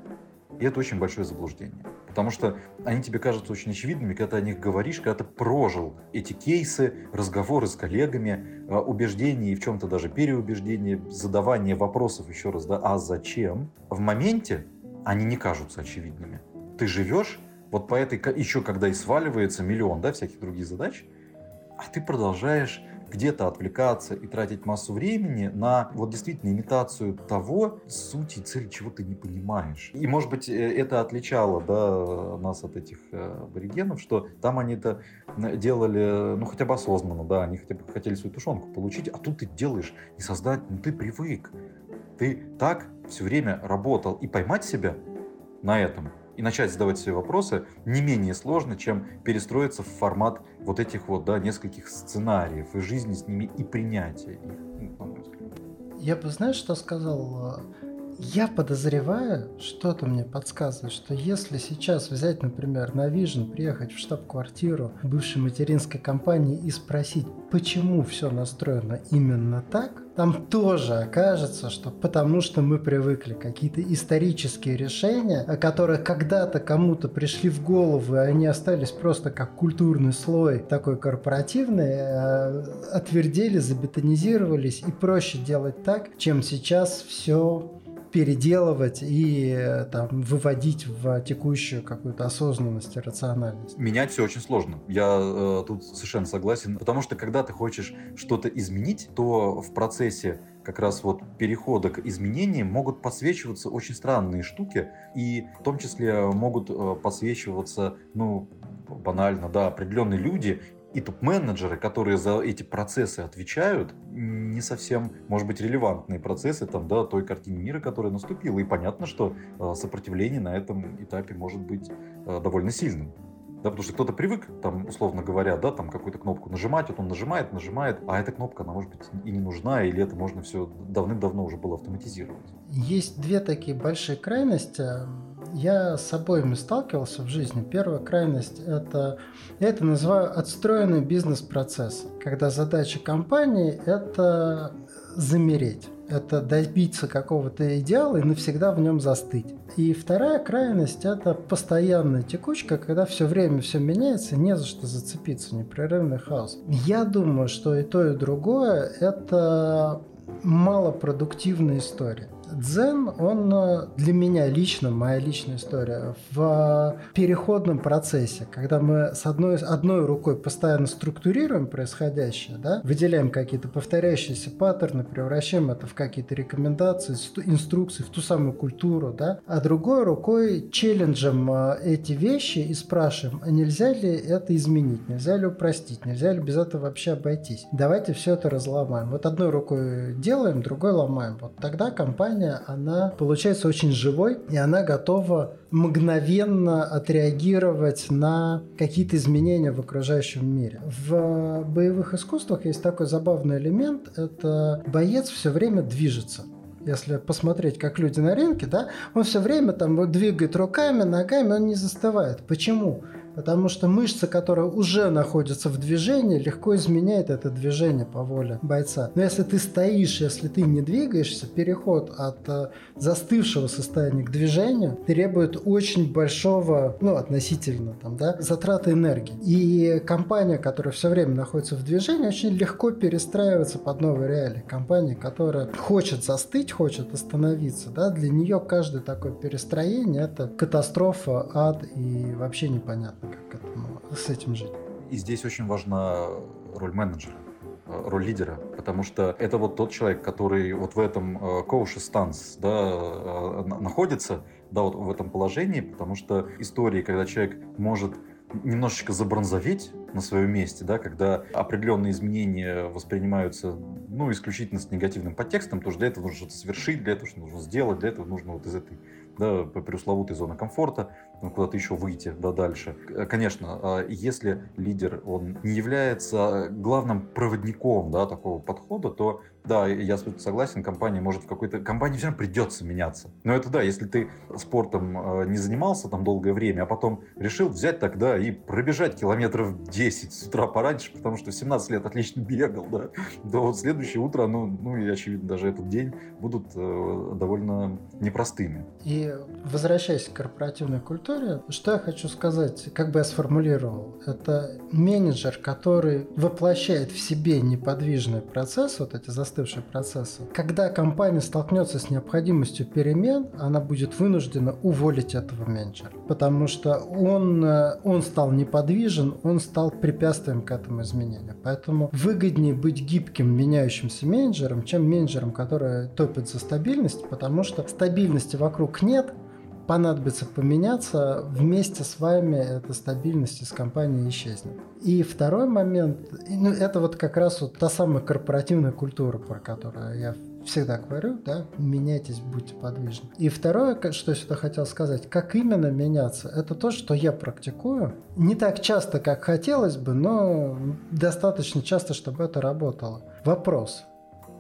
И это очень большое заблуждение. Потому что они тебе кажутся очень очевидными, когда ты о них говоришь, когда ты прожил эти кейсы, разговоры с коллегами, а, убеждения и в чем-то даже переубеждения, задавание вопросов еще раз, да, а зачем? В моменте они не кажутся очевидными. Ты живешь вот по этой, еще когда и сваливается миллион, да, всяких других задач, а ты продолжаешь где-то отвлекаться и тратить массу времени на вот действительно имитацию того, сути и цели, чего ты не понимаешь. И, может быть, э, это отличало да, нас от этих э, аборигенов, что там они это делали, ну, хотя бы осознанно, да, они хотя бы хотели свою тушенку получить, а тут ты делаешь не создать, ну, ты привык. Ты так все время работал, и поймать себя на этом и начать задавать себе вопросы не менее сложно, чем перестроиться в формат вот этих вот, да, нескольких сценариев и жизни с ними и принятия их, ну. Я бы, знаешь, что сказал? Я подозреваю, что-то мне подсказывает, что если сейчас взять, например, на Vision, приехать в штаб-квартиру бывшей материнской компании и спросить, почему все настроено именно так, там тоже окажется, что потому что мы привыкли какие-то исторические решения, которые когда-то кому-то пришли в голову, и они остались просто как культурный слой такой корпоративный, э, отвердели, забетонизировались, и проще делать так, чем сейчас все переделывать и э, там, выводить в текущую какую-то осознанность и рациональность. Менять все очень сложно. Я э, тут совершенно согласен. Потому что когда ты хочешь что-то изменить, то в процессе как раз вот перехода к изменениям могут подсвечиваться очень странные штуки, и в том числе могут э, подсвечиваться, ну, банально, да, определенные люди, и топ-менеджеры, которые за эти процессы отвечают, не совсем, может быть, релевантные процессы там, да, той картины мира, которая наступила. И понятно, что э, сопротивление на этом этапе может быть э, довольно сильным. Да, потому что кто-то привык, там, условно говоря, да, там какую-то кнопку нажимать, вот он нажимает, нажимает, а эта кнопка, она может быть и не нужна, или это можно все давным-давно уже было автоматизировать. Есть две такие большие крайности. Я с обоими сталкивался в жизни. Первая крайность – это, я это называю отстроенный бизнес-процесс, когда задача компании – это замереть это добиться какого-то идеала и навсегда в нем застыть. И вторая крайность – это постоянная текучка, когда все время все меняется, не за что зацепиться, непрерывный хаос. Я думаю, что и то, и другое – это малопродуктивная история. Дзен, он э, для меня лично, моя личная история, в переходном процессе, когда мы с одной, одной рукой постоянно структурируем происходящее, да, выделяем какие-то повторяющиеся паттерны, превращаем это в какие-то рекомендации, инструкции, в ту самую культуру, да, а другой рукой челленджем э, эти вещи и спрашиваем, а нельзя ли это изменить, нельзя ли упростить, нельзя ли без этого вообще обойтись. Давайте все это разломаем. Вот одной рукой делаем, другой ломаем. Вот тогда компания компания, она получается очень живой, и она готова мгновенно отреагировать на какие-то изменения в окружающем мире. В боевых искусствах есть такой забавный элемент, это боец все время движется если посмотреть, как люди на рынке, да, он все время там двигает руками, ногами, он не застывает. Почему? Потому что мышца, которая уже находится в движении, легко изменяет это движение по воле бойца. Но если ты стоишь, если ты не двигаешься, переход от э, застывшего состояния к движению требует очень большого, ну, относительно, там, да, затраты энергии. И компания, которая все время находится в движении, очень легко перестраивается под новые реалии. Компания, которая хочет застыть, хочет остановиться, да, для нее каждое такое перестроение – это катастрофа, ад и вообще непонятно как этому, с этим жить. И здесь очень важна роль менеджера э, роль лидера, потому что это вот тот человек, который вот в этом коуше станс да, э, находится, да, вот в этом положении, потому что истории, когда человек может немножечко забронзоветь на своем месте, да, когда определенные изменения воспринимаются, ну, исключительно с негативным подтекстом, потому что для этого нужно что-то совершить, для этого что нужно сделать, для этого нужно вот из этой да, пресловутой зоны комфорта, куда-то еще выйти, да, дальше. Конечно, а если лидер, он не является главным проводником, да, такого подхода, то да, я согласен, компания может в какой-то... Компании все равно придется меняться. Но это да, если ты спортом э, не занимался там долгое время, а потом решил взять тогда и пробежать километров 10 с утра пораньше, потому что в 17 лет отлично бегал, да, то вот следующее утро, ну, ну и очевидно даже этот день будут э, довольно непростыми. И возвращаясь к корпоративной культуре, что я хочу сказать, как бы я сформулировал, это менеджер, который воплощает в себе неподвижный процесс, вот эти застывшие процессы. Когда компания столкнется с необходимостью перемен, она будет вынуждена уволить этого менеджера, потому что он, э, он стал неподвижен, он стал препятствием к этому изменению. Поэтому выгоднее быть гибким, меняющимся менеджером, чем менеджером, который топит за стабильность, потому что стабильности вокруг нет, понадобится поменяться, вместе с вами эта стабильность из компании исчезнет. И второй момент, ну, это вот как раз вот та самая корпоративная культура, про которую я всегда говорю, да, меняйтесь, будьте подвижны. И второе, что я сюда хотел сказать, как именно меняться, это то, что я практикую. Не так часто, как хотелось бы, но достаточно часто, чтобы это работало. Вопрос,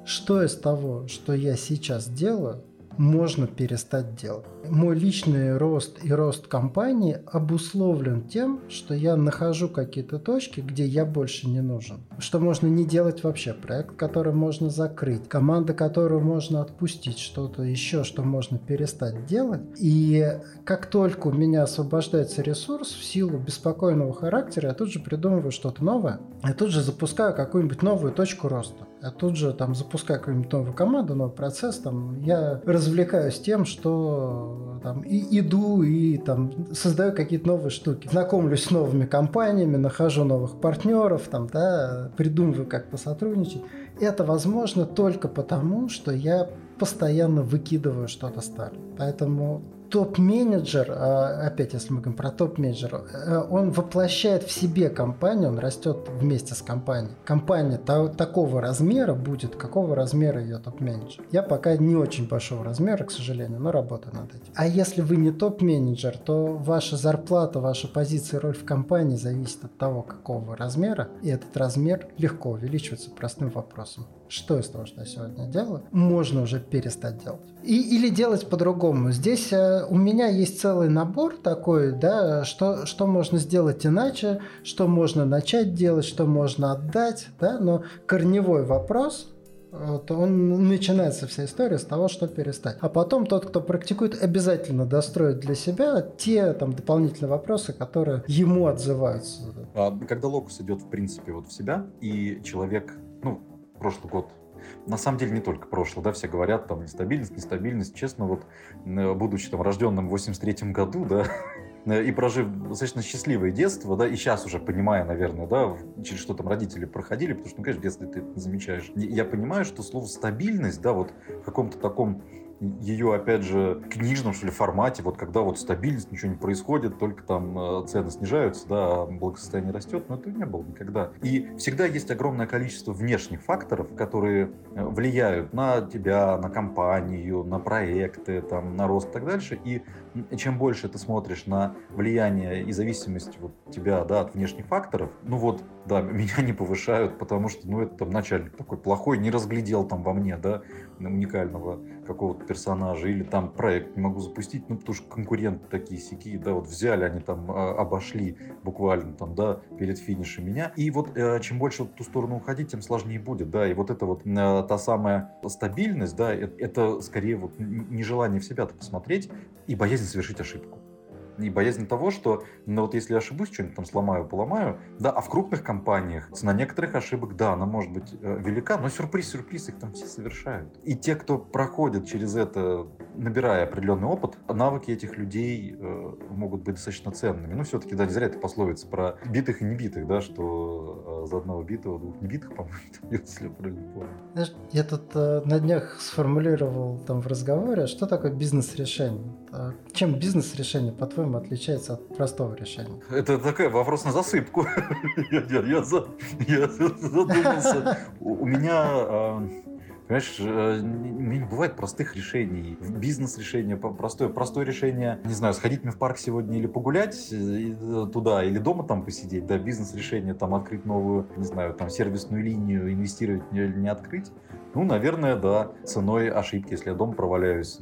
что из того, что я сейчас делаю, можно перестать делать. Мой личный рост и рост компании обусловлен тем, что я нахожу какие-то точки, где я больше не нужен. Что можно не делать вообще. Проект, который можно закрыть. Команда, которую можно отпустить. Что-то еще, что можно перестать делать. И как только у меня освобождается ресурс в силу беспокойного характера, я тут же придумываю что-то новое. Я тут же запускаю какую-нибудь новую точку роста. Я тут же там запускаю какую-нибудь новую команду, новый процесс. Там, я развлекаюсь тем, что там и иду и там создаю какие-то новые штуки, знакомлюсь с новыми компаниями, нахожу новых партнеров, там, да, придумываю, как посотрудничать. Это возможно только потому, что я постоянно выкидываю что-то старое. Поэтому топ-менеджер, а, опять если мы говорим про топ-менеджера, э, он воплощает в себе компанию, он растет вместе с компанией. Компания такого размера будет, какого размера ее топ-менеджер. Я пока не очень большого размера, к сожалению, но работаю над этим. А если вы не топ-менеджер, то ваша зарплата, ваша позиция, роль в компании зависит от того, какого размера, и этот размер легко увеличивается простым вопросом что из того, что я сегодня делаю, можно уже перестать делать. И, или делать по-другому. Здесь э, у меня есть целый набор такой, да, что, что можно сделать иначе, что можно начать делать, что можно отдать, да, но корневой вопрос вот он начинается вся история с того, что перестать. А потом тот, кто практикует, обязательно достроит для себя те там дополнительные вопросы, которые ему отзываются. А когда локус идет в принципе вот в себя и человек, прошлый год на самом деле не только прошлый, да, все говорят там нестабильность, нестабильность. Честно, вот будучи там рожденным в 83-м году, да, и прожив достаточно счастливое детство, да, и сейчас уже понимая, наверное, да, через что там родители проходили, потому что, ну, конечно, в детстве ты это замечаешь. Я понимаю, что слово стабильность, да, вот в каком-то таком ее, опять же, книжном, что ли, формате, вот когда вот стабильность, ничего не происходит, только там э, цены снижаются, да, а благосостояние растет, но этого не было никогда. И всегда есть огромное количество внешних факторов, которые э, влияют на тебя, на компанию, на проекты, там, на рост и так дальше. И чем больше ты смотришь на влияние и зависимость вот тебя, да, от внешних факторов, ну вот, да, меня не повышают, потому что, ну, это там начальник такой плохой, не разглядел там во мне, да, уникального какого-то персонажа, или там проект не могу запустить, ну, потому что конкуренты такие сики, да, вот взяли, они там а, обошли буквально там, да, перед финишем меня. И вот э, чем больше в ту сторону уходить, тем сложнее будет, да, и вот это вот э, та самая стабильность, да, это, это скорее вот нежелание в себя-то посмотреть и боязнь совершить ошибку и боязнь того, что, ну вот если я ошибусь, что-нибудь там сломаю, поломаю, да, а в крупных компаниях на некоторых ошибок, да, она может быть э, велика, но сюрприз-сюрприз их там все совершают. И те, кто проходит через это, набирая определенный опыт, навыки этих людей э, могут быть достаточно ценными. Ну, все-таки, да, не зря это пословица про битых и небитых, да, что э, за одного битого двух небитых, по-моему, если я правильно помню. Знаешь, я тут э, на днях сформулировал там в разговоре, что такое бизнес-решение. А чем бизнес-решение, по-твоему, отличается от простого решения? Это такой вопрос на засыпку. Я задумался. У меня а, Понимаешь, э, не бывает простых решений. Бизнес-решение, простое, простое решение, не знаю, сходить мне в парк сегодня или погулять э, туда, или дома там посидеть, да, бизнес-решение, там открыть новую, не знаю, там сервисную линию, инвестировать или не открыть. Ну, наверное, да, ценой ошибки, если я дома проваляюсь,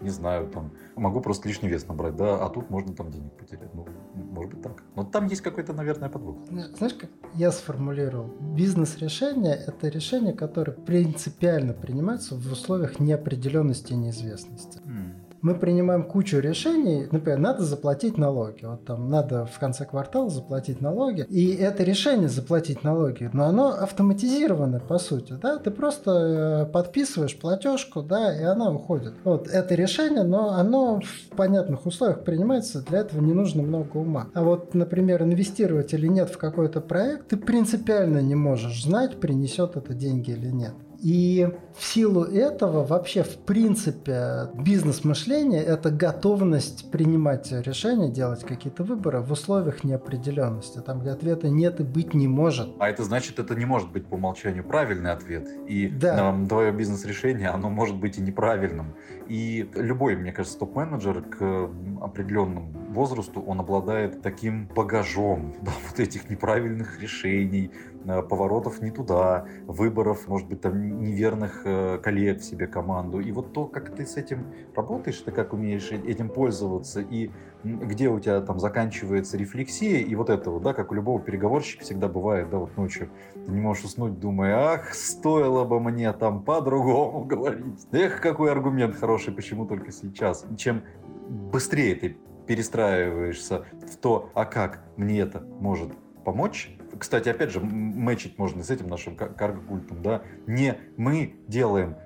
не знаю, там, могу просто лишний вес набрать, да, а тут можно там денег потерять. Ну, может быть так. Но там есть какой-то, наверное, подвох. Знаешь, как я сформулировал? Бизнес-решение – это решение, которое принципиально принимается в условиях неопределенности и неизвестности. Mm мы принимаем кучу решений, например, надо заплатить налоги, вот там надо в конце квартала заплатить налоги, и это решение заплатить налоги, но оно автоматизировано по сути, да, ты просто э, подписываешь платежку, да, и она уходит. Вот это решение, но оно в понятных условиях принимается, для этого не нужно много ума. А вот, например, инвестировать или нет в какой-то проект, ты принципиально не можешь знать, принесет это деньги или нет. И в силу этого вообще в принципе бизнес-мышление – это готовность принимать решения, делать какие-то выборы в условиях неопределенности, там, где ответа нет и быть не может. А это значит, это не может быть по умолчанию правильный ответ. И да. твое бизнес-решение, оно может быть и неправильным. И любой, мне кажется, топ-менеджер к определенному возрасту, он обладает таким багажом да, вот этих неправильных решений, поворотов не туда, выборов, может быть, там неверных э, коллег в себе команду. И вот то, как ты с этим работаешь, ты как умеешь этим пользоваться, и где у тебя там заканчивается рефлексия, и вот это вот, да, как у любого переговорщика всегда бывает, да, вот ночью ты не можешь уснуть, думая, ах, стоило бы мне там по-другому говорить. Эх, какой аргумент хороший, почему только сейчас. Чем быстрее ты перестраиваешься в то, а как мне это может помочь, кстати, опять же, мэчить можно с этим нашим карго-культом, да, не мы делаем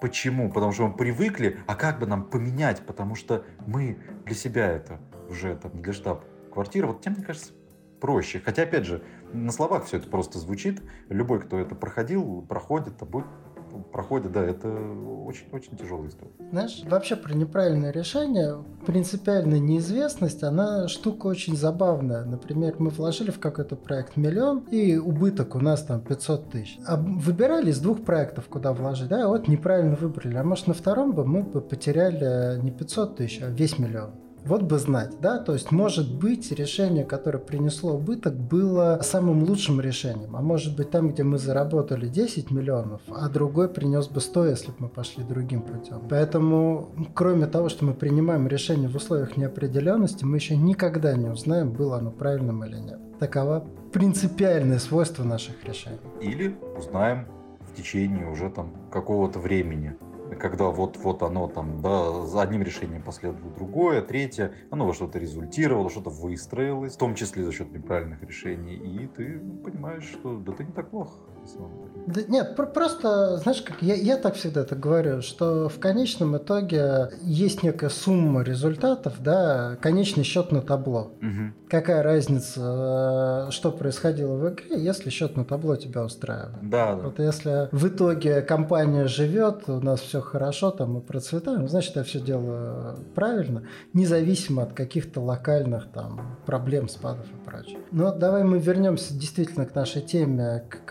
Почему? Потому что мы привыкли, а как бы нам поменять? Потому что мы для себя это уже там для штаб-квартиры. Вот тем, мне кажется, проще. Хотя, опять же, на словах все это просто звучит. Любой, кто это проходил, проходит, а будет проходит, да, это очень-очень тяжелая история. Знаешь, вообще про неправильное решение, принципиальная неизвестность, она штука очень забавная. Например, мы вложили в какой-то проект миллион, и убыток у нас там 500 тысяч. А выбирали из двух проектов, куда вложить, да, вот неправильно выбрали. А может на втором бы мы бы потеряли не 500 тысяч, а весь миллион. Вот бы знать, да, то есть может быть решение, которое принесло убыток, было самым лучшим решением, а может быть там, где мы заработали 10 миллионов, а другой принес бы 100, если бы мы пошли другим путем. Поэтому, кроме того, что мы принимаем решение в условиях неопределенности, мы еще никогда не узнаем, было оно правильным или нет. Такова принципиальное свойство наших решений. Или узнаем в течение уже там какого-то времени когда вот-вот оно там, да, за одним решением последовало другое, третье, оно во что-то результировало, что-то выстроилось, в том числе за счет неправильных решений, и ты понимаешь, что да ты не так плохо Да, нет, просто, знаешь, как я, я так всегда так говорю, что в конечном итоге есть некая сумма результатов, да, конечный счет на табло. Угу. Какая разница, э, что происходило в игре, если счет на табло тебя устраивает? Да, да. Вот если в итоге компания живет, у нас все хорошо, там мы процветаем, значит, я все делаю правильно, независимо от каких-то локальных там проблем, спадов и прочего. Но давай мы вернемся действительно к нашей теме, к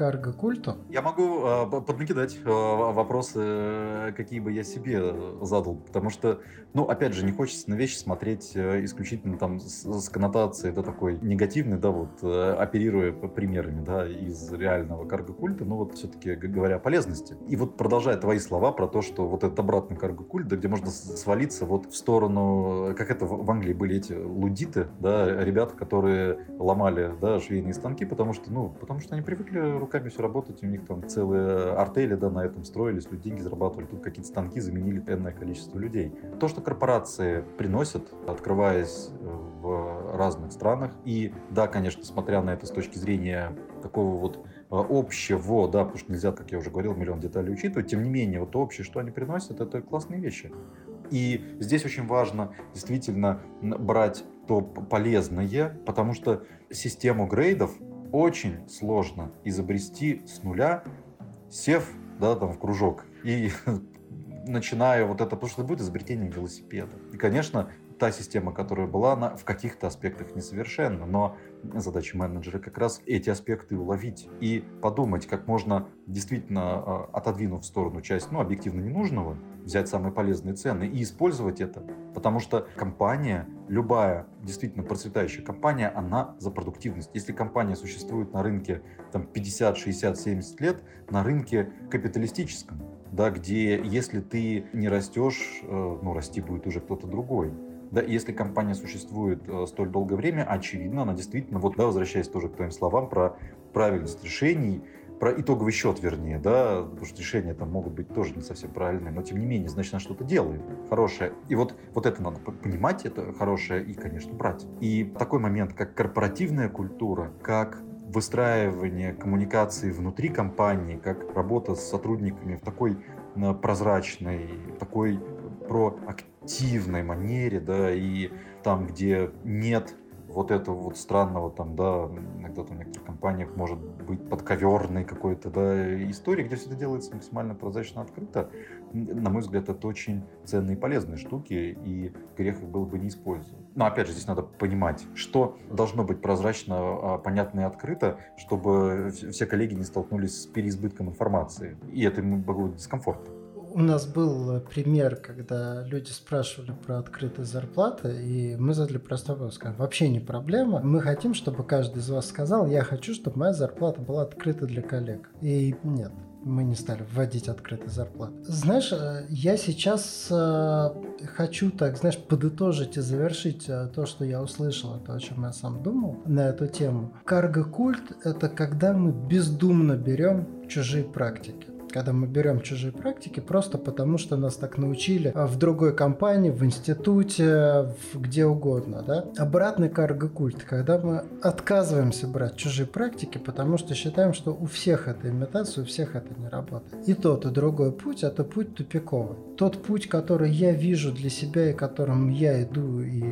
карго-культу. Я могу э, поднакидать э, вопросы, какие бы я себе задал, потому что, ну, опять же, не хочется на вещи смотреть э, исключительно там с, с коннотацией, да, такой негативной, да, вот, э, оперируя примерами, да, из реального карго-культа, но вот все-таки говоря о полезности. И вот продолжая твои слова про то, что вот этот обратный карго-культ, да, где можно свалиться вот в сторону, как это в Англии были эти лудиты, да, ребята, которые ломали, да, швейные станки, потому что, ну, потому что они привыкли руками все работать, у них там целые артели, да, на этом строились, люди деньги зарабатывали, тут какие-то станки заменили энное количество людей. То, что корпорации приносят, открываясь э, в разных странах, и да, конечно, смотря на это с точки зрения такого вот а, общего, да, потому что нельзя, как я уже говорил, миллион деталей учитывать, тем не менее, вот общее, что они приносят, это классные вещи. И здесь очень важно действительно брать то полезное, потому что систему грейдов очень сложно изобрести с нуля, сев да, там, в кружок и начиная вот это, потому что это будет изобретением велосипеда. И, конечно, та система, которая была, она в каких-то аспектах несовершенна, но задача менеджера как раз эти аспекты уловить и подумать, как можно действительно, а, отодвинув в сторону часть, ну, объективно ненужного, взять самые полезные цены и использовать это. Потому что компания, любая действительно процветающая компания, она за продуктивность. Если компания существует на рынке там, 50, 60, 70 лет, на рынке капиталистическом, да, где если ты не растешь, э, ну, расти будет уже кто-то другой. Да, если компания существует э, столь долгое время, очевидно, она действительно, вот, да, возвращаясь тоже к твоим словам про правильность решений, про итоговый счет, вернее, да, потому что решения там могут быть тоже не совсем правильные, но тем не менее, значит, она что-то делает хорошее. И вот, вот это надо понимать, это хорошее, и, конечно, брать. И такой момент, как корпоративная культура, как выстраивание коммуникации внутри компании, как работа с сотрудниками в такой э, прозрачной, такой проактивной манере, да, и там, где нет вот этого вот странного там, да, иногда там в некоторых компаниях может быть подковерной какой-то, да, истории, где все это делается максимально прозрачно, открыто, на мой взгляд, это очень ценные и полезные штуки, и грех их было бы не использовать. Но опять же, здесь надо понимать, что должно быть прозрачно, а, понятно и открыто, чтобы все коллеги не столкнулись с переизбытком информации. И это им было дискомфортно у нас был э, пример, когда люди спрашивали про открытые зарплаты, и мы задали простой вопрос. Вообще не проблема. Мы хотим, чтобы каждый из вас сказал, я хочу, чтобы моя зарплата была открыта для коллег. И нет, мы не стали вводить открытые зарплаты. Знаешь, э, я сейчас э, хочу, так, знаешь, подытожить и завершить то, что я услышал, то, о чем я сам думал на эту тему. Карго-культ – это когда мы бездумно берем чужие практики когда мы берем чужие практики, просто потому что нас так научили а, в другой компании, в институте, в где угодно. Да? Обратный карго-культ, когда мы отказываемся брать чужие практики, потому что считаем, что у всех это имитация, у всех это не работает. И тот, и другой путь – это путь тупиковый. Тот путь, который я вижу для себя и которым я иду и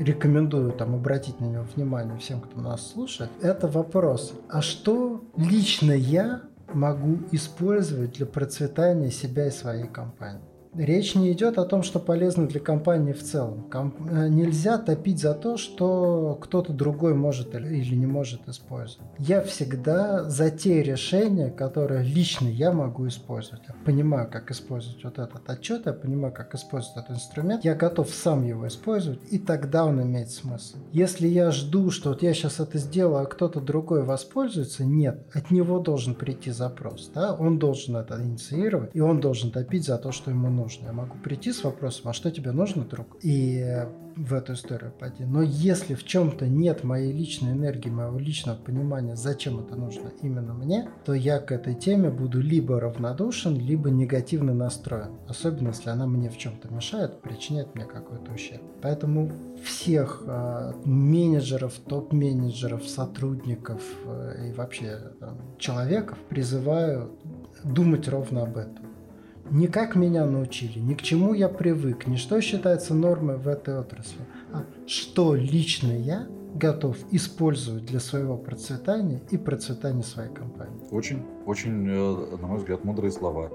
рекомендую там обратить на него внимание всем, кто нас слушает, это вопрос, а что лично я могу использовать для процветания себя и своей компании. Речь не идет о том, что полезно для компании в целом. Комп... Э, нельзя топить за то, что кто-то другой может или не может использовать. Я всегда за те решения, которые лично я могу использовать. Я понимаю, как использовать вот этот отчет, я понимаю, как использовать этот инструмент. Я готов сам его использовать, и тогда он имеет смысл. Если я жду, что вот я сейчас это сделаю, а кто-то другой воспользуется, нет. От него должен прийти запрос. Да? Он должен это инициировать, и он должен топить за то, что ему нужно нужно. Я могу прийти с вопросом, а что тебе нужно, друг? И в эту историю пойти. Но если в чем-то нет моей личной энергии, моего личного понимания, зачем это нужно именно мне, то я к этой теме буду либо равнодушен, либо негативно настроен. Особенно, если она мне в чем-то мешает, причиняет мне какой-то ущерб. Поэтому всех э, менеджеров, топ-менеджеров, сотрудников э, и вообще э, человеков призываю думать ровно об этом не как меня научили, ни к чему я привык, ни что считается нормой в этой отрасли, а что лично я готов использовать для своего процветания и процветания своей компании. Очень, очень, э, на мой взгляд, мудрые слова.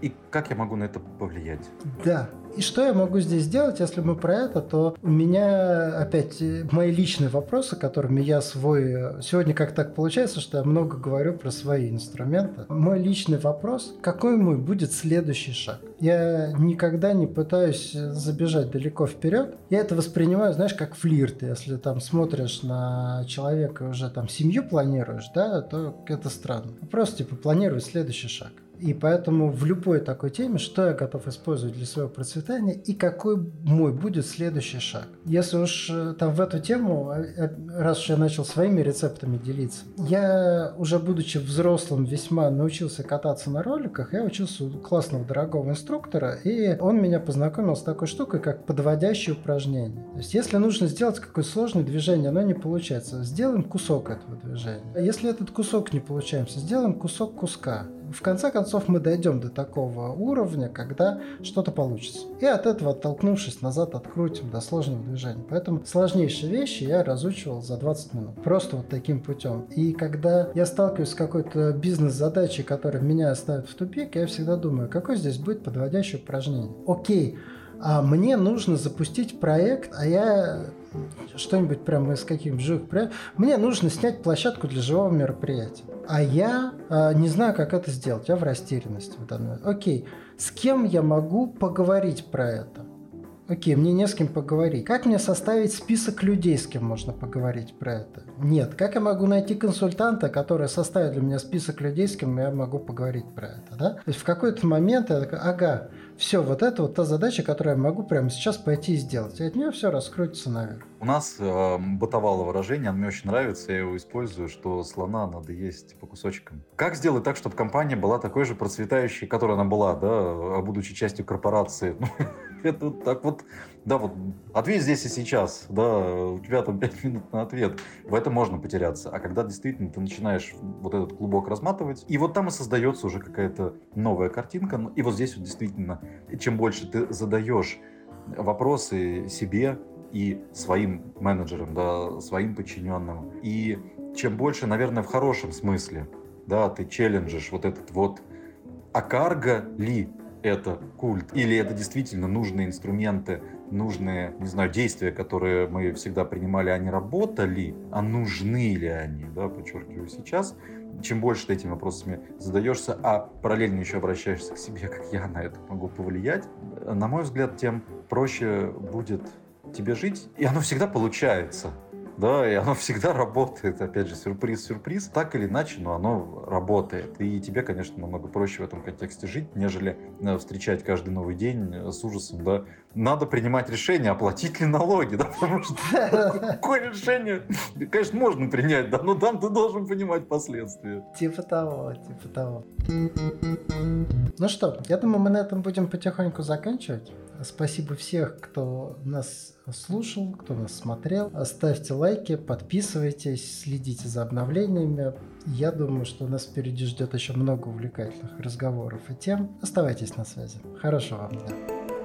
Э, и как я могу на это повлиять? Да, и что я могу здесь сделать, если мы про это, то у меня опять мои личные вопросы, которыми я свой... Сегодня как так получается, что я много говорю про свои инструменты. Мой личный вопрос, какой мой будет следующий шаг? Я никогда не пытаюсь забежать далеко вперед. Я это воспринимаю, знаешь, как флирт. Если там смотришь на человека уже там семью планируешь, да, то это странно. Просто типа планировать следующий шаг. И поэтому в любой такой теме, что я готов использовать для своего процветания и какой мой будет следующий шаг. Если уж э, там в эту тему, э, э, раз уж я начал своими рецептами делиться, я уже будучи взрослым весьма научился кататься на роликах, я учился у классного дорогого инструктора, и он меня познакомил с такой штукой, как подводящее упражнение. То есть если нужно сделать какое-то сложное движение, оно не получается, сделаем кусок этого движения. Если этот кусок не получается, сделаем кусок куска в конце концов мы дойдем до такого уровня, когда что-то получится. И от этого, оттолкнувшись назад, открутим до сложного движения. Поэтому сложнейшие вещи я разучивал за 20 минут. Просто вот таким путем. И когда я сталкиваюсь с какой-то бизнес-задачей, которая меня ставит в тупик, я всегда думаю, какое здесь будет подводящее упражнение. Окей, а мне нужно запустить проект, а я что-нибудь прямо из каких-нибудь живых проектов. Мне нужно снять площадку для живого мероприятия. А я э, не знаю, как это сделать. Я в растерянности в данный. Окей, с кем я могу поговорить про это? Окей, мне не с кем поговорить. Как мне составить список людей, с кем можно поговорить про это? Нет. Как я могу найти консультанта, который составит для меня список людей, с кем я могу поговорить про это? Да? То есть в какой-то момент я такой, ага, все, вот это вот та задача, которую я могу прямо сейчас пойти и сделать. И от нее все раскрутится наверх. У нас э, бытовало выражение, оно мне очень нравится, я его использую, что слона надо есть по кусочкам. Как сделать так, чтобы компания была такой же процветающей, которая она была, да, а будучи частью корпорации? Ну, это вот так вот, да, вот ответь здесь и сейчас, да, у тебя там 5 минут на ответ. В этом можно потеряться. А когда действительно ты начинаешь вот этот клубок разматывать, и вот там и создается уже какая-то новая картинка. И вот здесь вот действительно, чем больше ты задаешь вопросы себе, и своим менеджерам, да, своим подчиненным. И чем больше, наверное, в хорошем смысле, да, ты челленджишь вот этот вот, а карго ли это культ, или это действительно нужные инструменты, нужные, не знаю, действия, которые мы всегда принимали, они работали, а нужны ли они, да, подчеркиваю сейчас, чем больше ты этими вопросами задаешься, а параллельно еще обращаешься к себе, как я на это могу повлиять, на мой взгляд, тем проще будет тебе жить, и оно всегда получается да, и оно всегда работает, опять же, сюрприз-сюрприз, так или иначе, но оно работает. И тебе, конечно, намного проще в этом контексте жить, нежели э, встречать каждый новый день э, с ужасом, да, надо принимать решение, оплатить ли налоги, да, потому что какое решение, конечно, можно принять, да, но там ты должен понимать последствия. Типа того, типа того. Ну что, я думаю, мы на этом будем потихоньку заканчивать. Спасибо всех, кто нас слушал, кто нас смотрел. Ставьте лайки, подписывайтесь, следите за обновлениями. Я думаю, что нас впереди ждет еще много увлекательных разговоров и тем. Оставайтесь на связи. Хорошего вам дня.